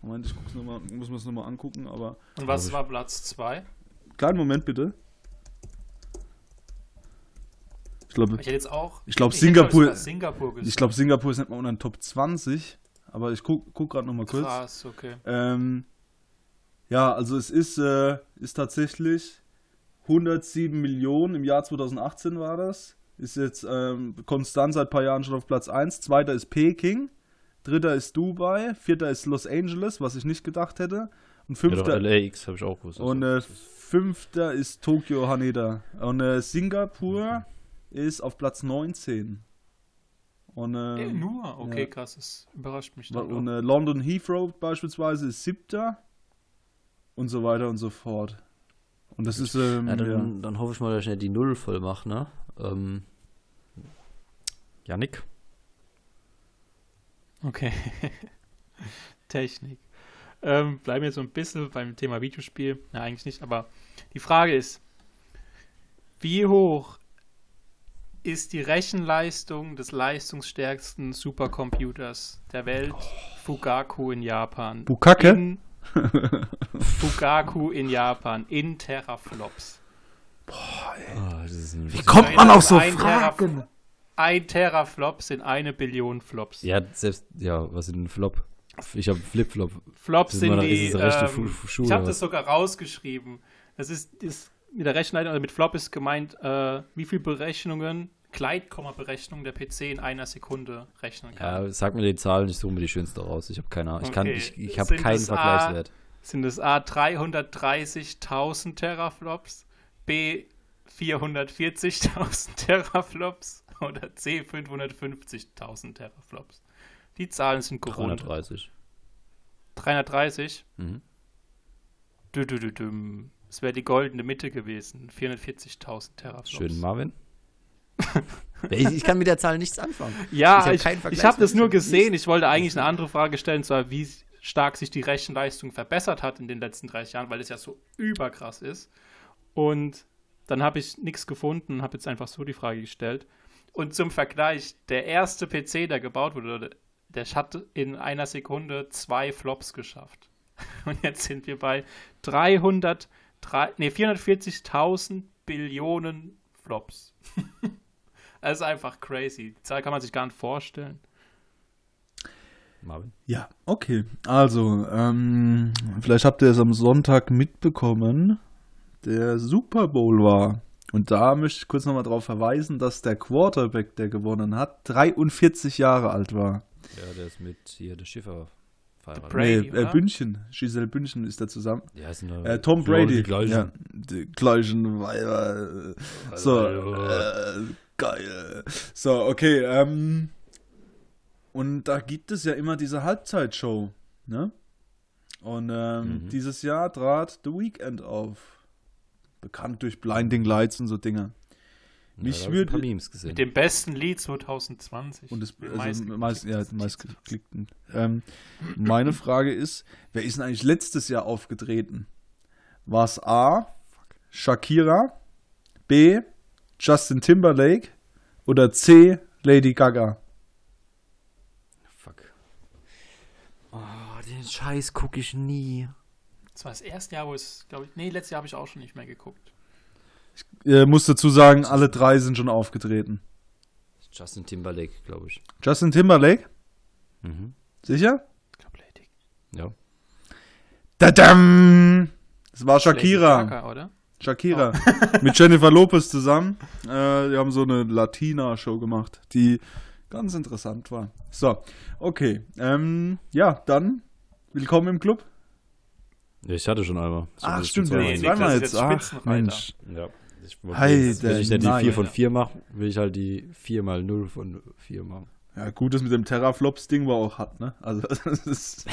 Moment, ich guck's noch mal, muss mir das nochmal angucken, aber Und was ich. war Platz 2? kleinen Moment bitte. Ich glaube, Ich jetzt auch. Ich glaub, hätte, Singapur- sogar Singapur. Ich glaube, Singapur ist nicht mal unter den Top 20, aber ich guck, guck gerade noch mal kurz. Krass, okay. Ähm, ja, also es ist, äh, ist tatsächlich 107 Millionen, im Jahr 2018 war das. Ist jetzt ähm, konstant seit ein paar Jahren schon auf Platz 1. Zweiter ist Peking, dritter ist Dubai, vierter ist Los Angeles, was ich nicht gedacht hätte. Und Ja, fünfter, LAX habe ich auch gewusst. und äh, fünfter ist Tokio Haneda. Und äh, Singapur ist auf Platz 19. Und, Eh, ähm, nur? Okay, ja. krass. Das überrascht mich. Und äh, London Heathrow beispielsweise ist siebter und so weiter und so fort. Und das ist, ähm, ja, ja, dann, dann hoffe ich mal, dass ich nicht die Null voll mache, ne? Ähm, Janik? Okay. Technik. Ähm, bleiben wir so ein bisschen beim Thema Videospiel. Ja, eigentlich nicht, aber die Frage ist, wie hoch ist die Rechenleistung des leistungsstärksten Supercomputers der Welt, Fugaku in Japan? Bukake? In Fugaku in Japan, in Teraflops. Ah, das ist ein Wie kommt man auf so Ein Teraf- Fragen? Ein Teraflops sind eine Billion Flops. Ja, selbst, ja, was ist denn ein Flop? Ich habe Flip-Flop. Flops sind immer- die. ähm, Schuhe ich habe oder das sogar rausgeschrieben. Das ist, ist mit der Rechenleitung, also mit Flop ist gemeint, äh, wie viel Berechnungen, Gleitkomma-Berechnungen der PC in einer Sekunde rechnen kann. Ja, sag mir die Zahlen, ich suche mir die schönste raus. Ich habe keine Ahnung. Ich, kann, Okay. ich, ich habe keinen es A- Vergleichswert. Sind es A 330.000 Teraflops, B 440.000 Teraflops oder C 550.000 Teraflops? Die Zahlen sind gerundet. 330. 330? Mhm. Dü -dü -dü -düm. Es wäre die goldene Mitte gewesen. 440.000 Teraflops. Schön, Marvin. Ich, ich kann mit der Zahl nichts anfangen. Ja, Ich hab ich, ich, habe das nur gesehen. Ich wollte eigentlich eine andere Frage stellen, zwar wie stark sich die Rechenleistung verbessert hat in den letzten 30 Jahren, weil es ja so überkrass ist. Und dann habe ich nichts gefunden, habe jetzt einfach so die Frage gestellt. Und zum Vergleich, der erste PC, der gebaut wurde, der hat in einer Sekunde zwei Flops geschafft. Und jetzt sind wir bei 300, drei- nee, 440.000 Billionen Flops. Das ist einfach crazy. Die Zahl kann man sich gar nicht vorstellen. Marvin. Ja, okay. Also, ähm, vielleicht habt ihr es am Sonntag mitbekommen. Der Super Bowl war. Und da möchte ich kurz nochmal darauf verweisen, dass der Quarterback, der gewonnen hat, 43 Jahre alt war. Ja, der ist mit hier der Schiffer verheiratet. Brady, nee, äh, oder? Bündchen. Giselle Bündchen ist da zusammen. Die heißen doch- Äh, Tom Brady. Die gleichen. Ja, die gleichen Weiber. So, äh, geil. So, okay. Ähm, und da gibt es ja immer diese Halbzeitshow, ne? Und ähm, Mhm. dieses Jahr trat The Weeknd auf. Bekannt durch Blinding Lights und so Dinge. Ja, Mich würde- Memes gesehen. Mit dem besten Lied 2020. Und das also meist- meist, ja, meistgeklickten. Ähm, meine Frage ist, wer ist denn eigentlich letztes Jahr aufgetreten? War es A, Shakira, B, Justin Timberlake oder C, Lady Gaga? Fuck. Oh, den Scheiß gucke ich nie. Das war das erste Jahr, wo es, glaube ich, nee, letztes Jahr habe ich auch schon nicht mehr geguckt. Äh, muss dazu sagen, alle drei sind schon aufgetreten. Justin Timberlake, glaube ich. Justin Timberlake, Mhm. sicher? Ich glaube, Lady. Ja. Dadam! Es war Shakira. Lady Gaga, oder? Shakira. Mit Jennifer Lopez zusammen. Äh, die haben so eine Latina-Show gemacht, die ganz interessant war. So, okay. Ähm, ja, dann willkommen im Club. Ja, ich hatte schon einmal. War Ach, stimmt, ja, Nee, zweimal jetzt. jetzt Ach. Mensch. Ja. Ich wollte Heide jetzt, wenn ich nicht die Nein. 4 von 4 mache, will ich halt die 4 mal 0 von 4 machen. Ja, gut, das mit dem Terraflops-Ding war auch hat, ne? Also, das ist.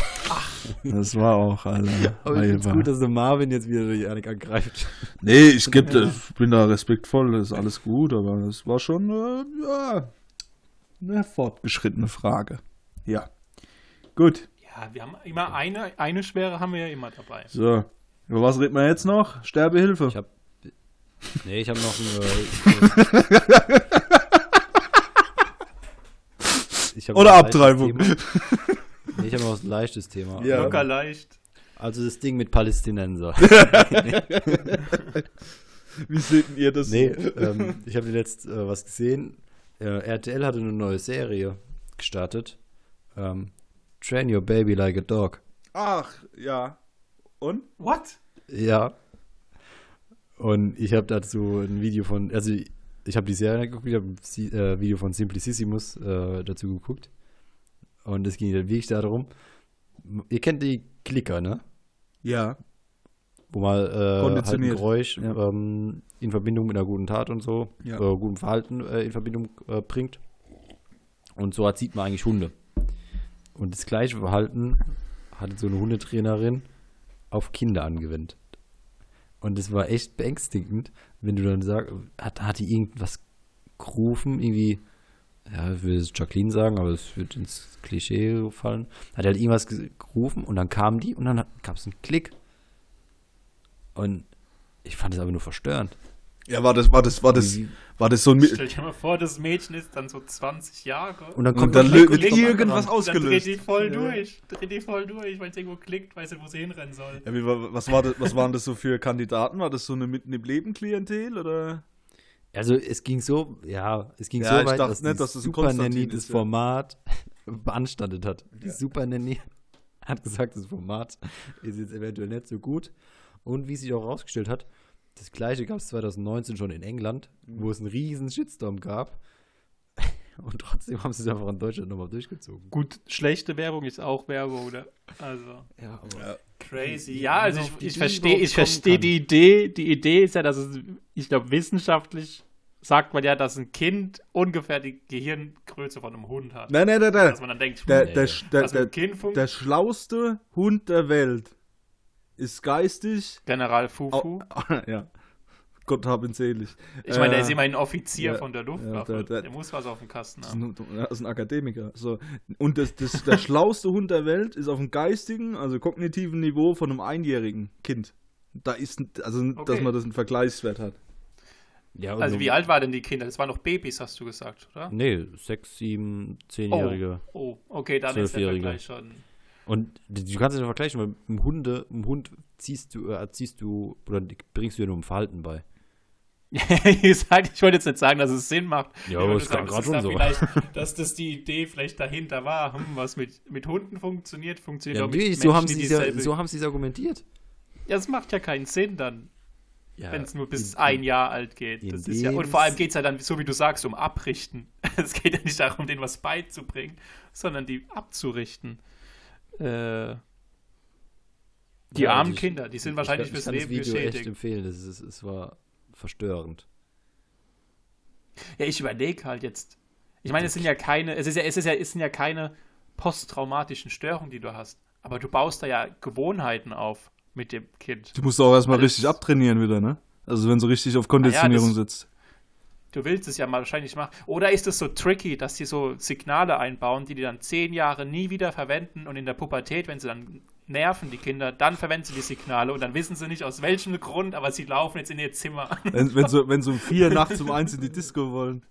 Das war auch, Alter. Aber ich gut, dass der Marvin jetzt wieder die Janik angreift. Nee, ich geb, ich bin da respektvoll, das ist alles gut, aber das war schon äh, ja, eine fortgeschrittene Frage. Ja. Gut. Ja, wir haben immer eine, eine schwere haben wir ja immer dabei. So. Über was reden wir jetzt noch? Sterbehilfe. Ich hab. Nee, ich habe noch ein. Äh, ich hab Oder Abtreibung. Nee, ich habe noch ein leichtes Thema. Ja. Locker leicht. Also das Ding mit Palästinenser. Wie seht ihr das? nee, ähm, ich habe letzt äh, was gesehen. Äh, RTL hatte eine neue Serie gestartet. Ähm, Train Your Baby Like a Dog. Ach, ja. Und? What? Ja. Und ich habe dazu ein Video von, also ich, habe die Serie geguckt, ich habe ein äh, Video von Simplicissimus äh, dazu geguckt. Und es ging dann wirklich darum, ihr kennt die Klicker, ne? Ja. Wo mal äh, halt ein. Geräusch Ja. ähm, in Verbindung mit einer guten Tat und so, Ja. äh, gutem Verhalten äh, in Verbindung äh, bringt. Und so sieht man eigentlich Hunde. Und das gleiche Verhalten hatte so eine Hundetrainerin auf Kinder angewendet. Und das war echt beängstigend, wenn du dann sagst, hat, hat die irgendwas gerufen, irgendwie, ja, ich will jetzt Jacqueline sagen, aber es wird ins Klischee fallen. Hat halt irgendwas ge- gerufen und dann kam die und dann gab es einen Klick. Und ich fand es aber nur verstörend. Ja, war das, war das, war das, war das so ein. Stell dir mal vor, das Mädchen ist dann so 20 Jahre. Und dann Und kommt dann lö- ein wird irgendwas anderen. dann dreht ausgelöst. die voll Ja. durch. Dreht die voll durch, weil es irgendwo klickt, weiß nicht, wo sie hinrennen soll. Ja, wie, was, war das, was waren das so für Kandidaten? War das so eine mitten im Leben Klientel oder? Also es ging so, ja, es ging Ja, so ich weit, dachte dass, nicht, dass das ein Super Nanny ist, das ja. Format beanstandet hat. Die Super Nanny hat gesagt, das Format ist jetzt eventuell nicht so gut. Und wie sich auch rausgestellt hat, das gleiche gab es 2019 schon in England, Mhm. wo es einen riesen Shitstorm gab. Und trotzdem haben sie es einfach in Deutschland nochmal durchgezogen. Gut, schlechte Werbung ist auch Werbung, oder? Also, Ja, aber crazy. Ja, also ich, ich verstehe ich verstehe kommen die Idee. Die Idee ist ja, dass es, ich glaube, wissenschaftlich sagt man ja, dass ein Kind ungefähr die Gehirngröße von einem Hund hat. Nein, nein, nein, Dass nein. man dann denkt, Der, hm, der, ja. der, mit der, der schlauste Hund der Welt ist geistig. General Fufu. Au, ja. Gott hab ihn selig. Ich meine, der Äh, ist immerhin Offizier ja, von der ja, Luftwaffe. der- der- der, muss was auf dem Kasten haben. ein, das ist ein Akademiker. So. Und das, das, der schlauste Hund der Welt ist auf dem geistigen, also kognitiven Niveau von einem einjährigen Kind. Da ist, also, dass Okay. man das einen Vergleichswert hat. ja, Also so- wie alt waren denn die Kinder? Das waren noch Babys, hast du gesagt, oder? Nee, sechs, sieben, zehnjährige. Oh, okay, dann ist der. Vergleich schon. Und du kannst es ja vergleichen, weil im Hunde, im Hund ziehst du, äh, erziehst du oder bringst du ja nur ein Verhalten bei. ich, wollte jetzt nicht sagen, dass es Sinn macht. Ja, aber es dass gerade es schon so. Dass das die Idee vielleicht dahinter war, hm, was mit, mit Hunden funktioniert, funktioniert Ja, auch mit Menschen, so haben sie es dieselbe- so haben sie es argumentiert. Ja, das macht ja keinen Sinn dann, Ja, wenn es nur bis in- ein Jahr alt geht. ja, und vor allem geht es ja dann, so wie du sagst, um Abrichten. Es geht ja nicht darum, denen was beizubringen, sondern die abzurichten. Äh, die Ja, armen ich- Kinder, die sind ich wahrscheinlich ich fürs kann das Leben Video echt geschädigt. empfehlen, das ist, es war verstörend. Ja, ich überlege halt jetzt. Ich meine, es sind ja keine, es ist ja, es ist ja, es sind ja keine posttraumatischen Störungen, die du hast. Aber du baust da ja Gewohnheiten auf mit dem Kind. Du musst auch erstmal richtig abtrainieren wieder, ne? Also wenn so richtig auf Konditionierung das- sitzt. Du willst es ja mal wahrscheinlich machen. Oder ist es so tricky, dass die so Signale einbauen, die die dann zehn Jahre nie wieder verwenden und in der Pubertät, wenn sie dann nerven, die Kinder, dann verwenden sie die Signale und dann wissen sie nicht aus welchem Grund, aber sie laufen jetzt in ihr Zimmer. Wenn, wenn, so, wenn so um vier nachts um eins in die Disco wollen.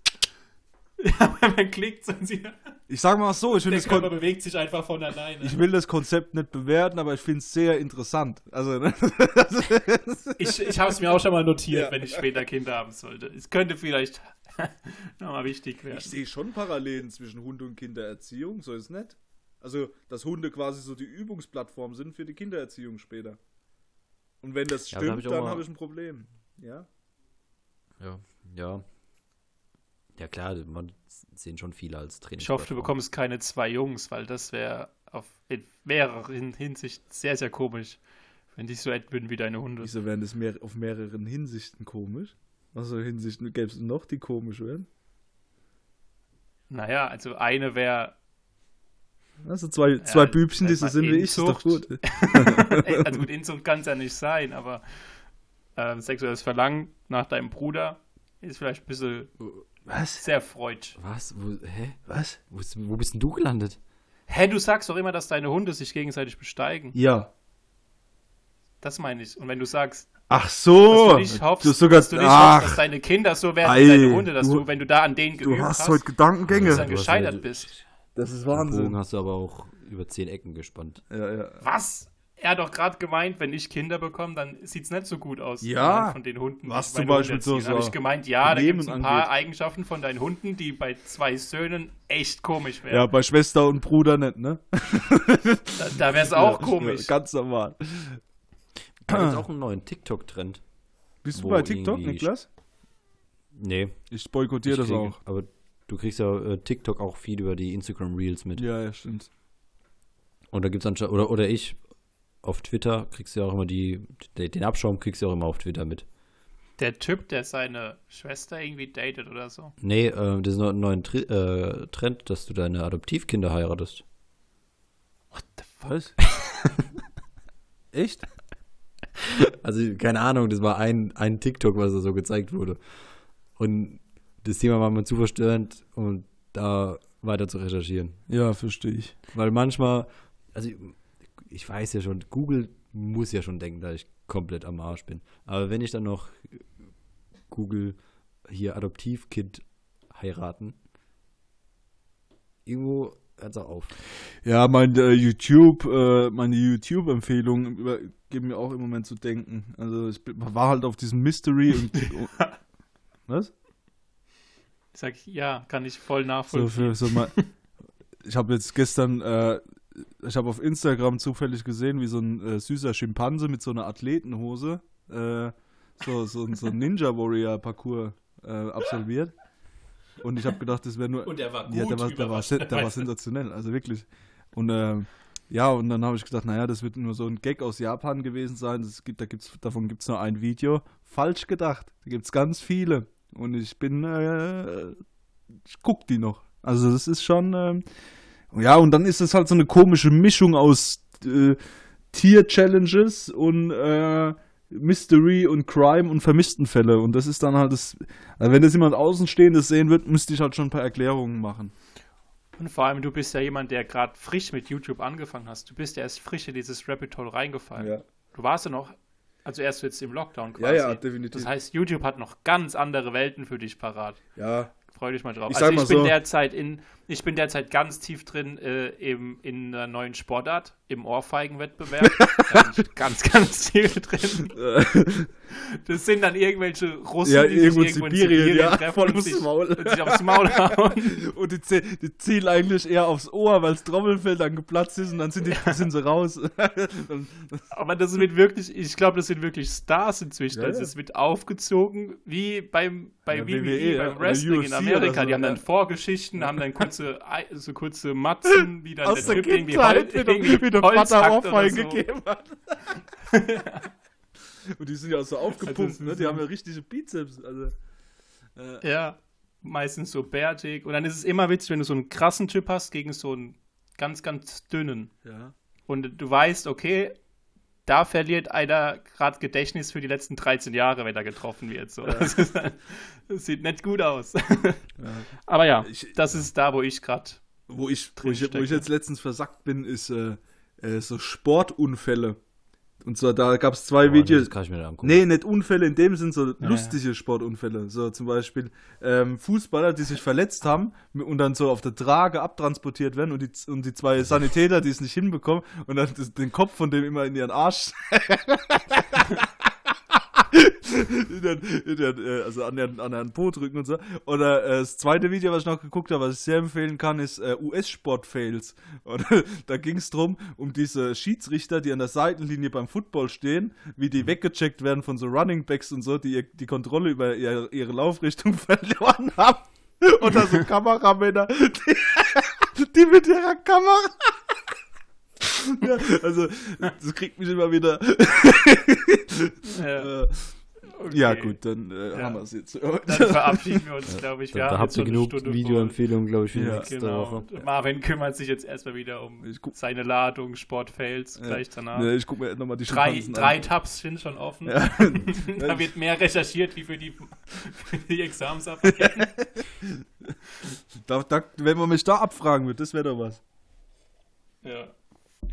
Man klickt und sie, Ich sag mal so, ich finde das Kon Körper bewegt sich einfach von alleine. ich will das Konzept nicht bewerten, aber ich finde es sehr interessant. Also, ne? Ich, ich habe es mir auch schon mal notiert, Ja. wenn ich später Kinder haben sollte. Es könnte vielleicht nochmal wichtig werden. Ich sehe schon Parallelen zwischen Hund- und Kindererziehung, so ist es nicht. Also, dass Hunde quasi so die Übungsplattform sind für die Kindererziehung später. Und wenn das Ja, hab stimmt, ich auch dann habe ich ein Problem. Ja? Ja. Ja. Ja klar, man sehen schon viele als Training. Ich hoffe, du bekommst keine zwei Jungs, weil das wäre auf in mehreren Hinsicht sehr, sehr komisch, wenn die so alt würden wie deine Hunde. Wieso wären das mehr, auf mehreren Hinsichten komisch? Was für Hinsichten gäbe es noch, die komisch wären? Naja, also eine wäre, Also zwei, zwei Ja, Bübchen, die so sind wie ich, ist doch gut. also gut, Inzucht kann es ja nicht sein, aber ähm, sexuelles Verlangen nach deinem Bruder ist vielleicht ein bisschen Was? sehr freud. Was? Wo, hä? Was? Wo, wo bist denn du gelandet? Hä, du sagst doch immer, dass deine Hunde sich gegenseitig besteigen. Ja. Das meine ich. Und wenn du sagst, Ach so. dass du nicht hoffst, du sogar, dass, du nicht hoffst, dass ach, deine Kinder so werden Ei, wie deine Hunde, dass du- du, wenn du da an denen du geübt hast hast, heute Gedankengänge. dass du dann Du hast gescheitert bist. Das ist Den Bogen Wahnsinn. hast du aber auch über zehn Ecken gespannt. Ja, ja. Was? Er hat doch gerade gemeint, wenn ich Kinder bekomme, dann sieht es nicht so gut aus. Ja. Von den Hunden. Was zum Beispiel Hunde so- erziehen. Habe so ich gemeint, ja, da gibt es ein paar angeht. Eigenschaften von deinen Hunden, die bei zwei Söhnen echt komisch Ja, wären. bei Schwester und Bruder nicht, ne? da da wäre es auch Ja, komisch. Ganz normal. Da gibt auch einen neuen TikTok-Trend. Bist du bei TikTok, Niklas? Nee. Ich boykottiere das krieg- auch. Aber du kriegst ja äh, TikTok auch viel über die Instagram Reels mit. Ja, ja, stimmt. Und da gibt's anscheinend, oder, oder ich auf Twitter kriegst du ja auch immer die, de- den Abschaum kriegst du auch immer auf Twitter mit. Der Typ, der seine Schwester irgendwie datet oder so. Nee, äh, das ist noch ein neuer Tri äh, Trend, dass du deine Adoptivkinder heiratest. Was? Echt? Also, keine Ahnung, das war ein, ein TikTok, was da so gezeigt wurde. Und das Thema war mir zu verstörend, um da weiter zu recherchieren. Ja, verstehe ich. Weil manchmal, also ich weiß ja schon, Google muss ja schon denken, dass ich komplett am Arsch bin. Aber wenn ich dann noch Google hier Adoptivkind heiraten, irgendwo hört es auch auf. Ja, mein äh, YouTube, äh, meine YouTube-Empfehlungen geben mir auch im Moment zu denken. Also ich bin- war halt auf diesem Mystery und, und was? Ich sag, ja, kann ich voll So nachvollziehen. für so mal. Ich habe jetzt gestern, äh, ich habe auf Instagram zufällig gesehen, wie so ein äh, süßer Schimpanse mit so einer Athletenhose äh, so, so, so ein Ninja Warrior Parcours äh, absolviert. Und ich habe gedacht, das wäre nur. Und der war gut Ja, der war, der war, der war sensationell, also wirklich. Und ähm, ja, und dann habe ich gedacht, naja, das wird nur so ein Gag aus Japan gewesen sein. Das gibt, da gibt's, davon gibt es nur ein Video. Falsch gedacht. Da gibt es ganz viele. Und ich bin, äh, ich guck die noch. Also das ist schon, ähm, ja, und dann ist es halt so eine komische Mischung aus äh, Tier-Challenges und äh, Mystery und Crime und Vermisstenfälle. Und das ist dann halt das, also wenn das jemand Außenstehendes sehen wird, müsste ich halt schon ein paar Erklärungen machen. Und vor allem, du bist ja jemand, der gerade frisch mit YouTube angefangen hast. Du bist ja erst frisch in dieses Rabbit Hole reingefallen. Ja. Du warst ja noch, also erst jetzt im Lockdown Ja, quasi. ja, definitiv. Das heißt, YouTube hat noch ganz andere Welten für dich parat. Ja, Freu dich mal drauf. Ich also ich bin so- derzeit in, ich bin derzeit ganz tief drin äh, im, in einer neuen Sportart, im Ohrfeigenwettbewerb. ganz, ganz tief drin. Das sind dann irgendwelche Russen, Ja, die sich irgendwo in irgendwo in Sibirien, Sibirien ja, treffen voll und aufs sich, Maul. und sich aufs Maul hauen. Und die, die zielen eigentlich eher aufs Ohr, weil das Trommelfell dann geplatzt ist und dann sind, die, sind sie raus. Aber das wird wirklich, ich glaube, das sind wirklich Stars inzwischen. Ja, also ja. es wird aufgezogen, wie beim, bei Ja, WWE, WWE, ja, beim oder Wrestling in Amerika. so, die haben dann ja. Vorgeschichten, haben dann kurze, so kurze Matzen, wie dann Aus der Typ irgendwie Kindheit, Hol- wie irgendwie der, der Holz Vater Ohrfeigen so. gegeben hat. Und die sind ja auch so aufgepumpt, Also ne? Die haben ja richtige Bizeps. Also, äh, Ja, meistens so bärtig. Und dann ist es immer witzig, wenn du so einen krassen Typ hast gegen so einen ganz, ganz dünnen. ja. Und du weißt, okay, da verliert einer gerade Gedächtnis für die letzten 13 Jahre, wenn er getroffen wird. So. Das, ist, das sieht nicht gut aus. Aber ja, Ich- das ist da, wo ich gerade. Wo, ich, wo, ich, wo ich jetzt letztens versackt bin, ist äh, äh, so Sportunfälle. Und zwar, da gab es zwei Oh, Videos. Das kann ich mir angucken. Nee, nicht Unfälle in dem Sinn, so ja. lustige Sportunfälle. So zum Beispiel ähm, Fußballer, die sich verletzt haben und dann so auf der Trage abtransportiert werden und die, und die zwei Sanitäter, die es nicht hinbekommen und dann das, den Kopf von dem immer in ihren Arsch. in den, in den, äh, also an den, an den Po drücken und so. Oder äh, das zweite Video, was ich noch geguckt habe, was ich sehr empfehlen kann, ist äh, US-Sport-Fails. Und da ging es drum, um diese Schiedsrichter, die an der Seitenlinie beim Football stehen, wie die weggecheckt werden von so Running Backs und so, die ihr- die Kontrolle über ihre, ihre Laufrichtung verloren haben. Oder so Kameramänner, die, die mit ihrer Kamera. Ja, also, das kriegt mich immer wieder. Äh, Äh, Ja, okay. gut, dann äh, Ja. haben wir es jetzt. Dann verabschieden wir uns, glaube ich. Wir Da, habt ihr genug Videoempfehlungen, glaube ich, für Ja. nächste Genau. Woche. Marvin kümmert sich jetzt erstmal wieder um seine Ladung, Sportfails, Ja. gleich danach. Ich guck mir nochmal die Drei, drei an. Tabs sind schon offen. Ja. da wird mehr recherchiert wie für die, für die Examensarbeiten. Da, da, wenn man mich da abfragen wird, das wäre doch was. ja.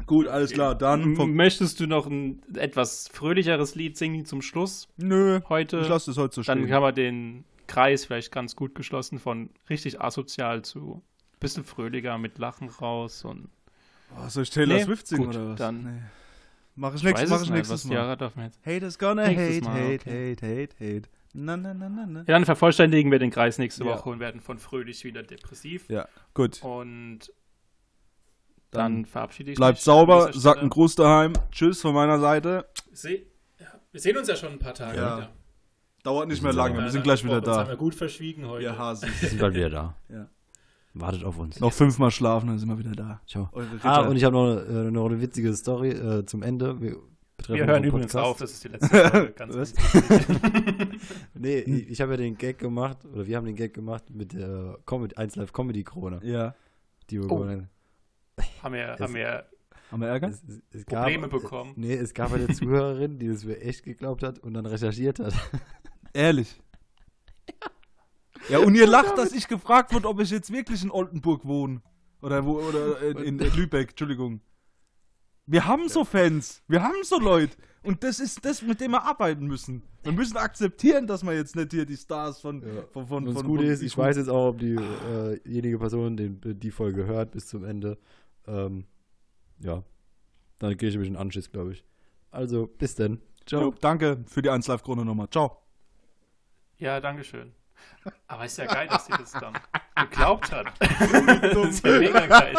Gut, alles klar. Dann Möchtest du noch ein etwas fröhlicheres Lied singen zum Schluss Nö, heute? ich lasse das heute so Dann stehen. haben wir den Kreis vielleicht ganz gut geschlossen von richtig asozial zu bisschen fröhlicher mit Lachen raus und Oh, soll ich Taylor Nee, Swift singen gut, oder was? dann- Nee. Mach ich weiß mach es ich nicht, nächstes was Mal. Darf man jetzt. Hate is gonna hate, Mal, hate, hate, hate, hate. Na, na, na, na, na. Ja, dann vervollständigen wir den Kreis nächste Ja. Woche und werden von fröhlich wieder depressiv. Ja, gut. Und dann, Dann verabschiede ich bleibt mich. sauber, an dieser sagt einen Gruß daheim. Tschüss von meiner Seite. Se ja, wir sehen uns ja schon ein paar Tage Ja. wieder. Dauert nicht mehr lange, sauber. wir sind gleich wieder Uns haben da. wir gut verschwiegen heute. Ja, Hasi. Wir sind bald wieder da. Ja. Wartet auf uns. Noch fünfmal schlafen, dann sind wir wieder da. Ciao. Ah, und ich habe noch, äh, noch eine witzige Story äh, zum Ende. Wir, Wir hören übrigens Podcast. auf, das ist die letzte Folge. Ganz? Nee, ich, ich habe ja den Gag gemacht, oder wir haben den Gag gemacht mit der Comedy, 1 Live Comedy Krone. Ja. Die wir Oh. haben wir, haben wir Haben wir Ärger? Es, es, es Probleme gab, bekommen. Nee, es gab eine Zuhörerin, die das mir echt geglaubt hat und dann recherchiert hat. Ehrlich. Ja, und ihr lacht, dass ich gefragt wurde, ob ich jetzt wirklich in Oldenburg wohne. Oder wo, oder in, in Lübeck, Entschuldigung. Wir haben so Fans. Wir haben so Leute. Und das ist das, mit dem wir arbeiten müssen. Wir müssen akzeptieren, dass wir jetzt nicht hier die Stars von. von, von, von, Gute von- ist, ich weiß jetzt auch, ob diejenige äh, Person den, die Folge hört bis zum Ende. Ähm, ja, dann gehe ich ein bisschen Anschiss, glaube ich. Also, bis denn. Ciao. Danke für die 1 Live Krone nochmal. Ciao. Ja, dankeschön. Aber ist ja geil, dass sie das dann geglaubt hat. das ist ja mega geil.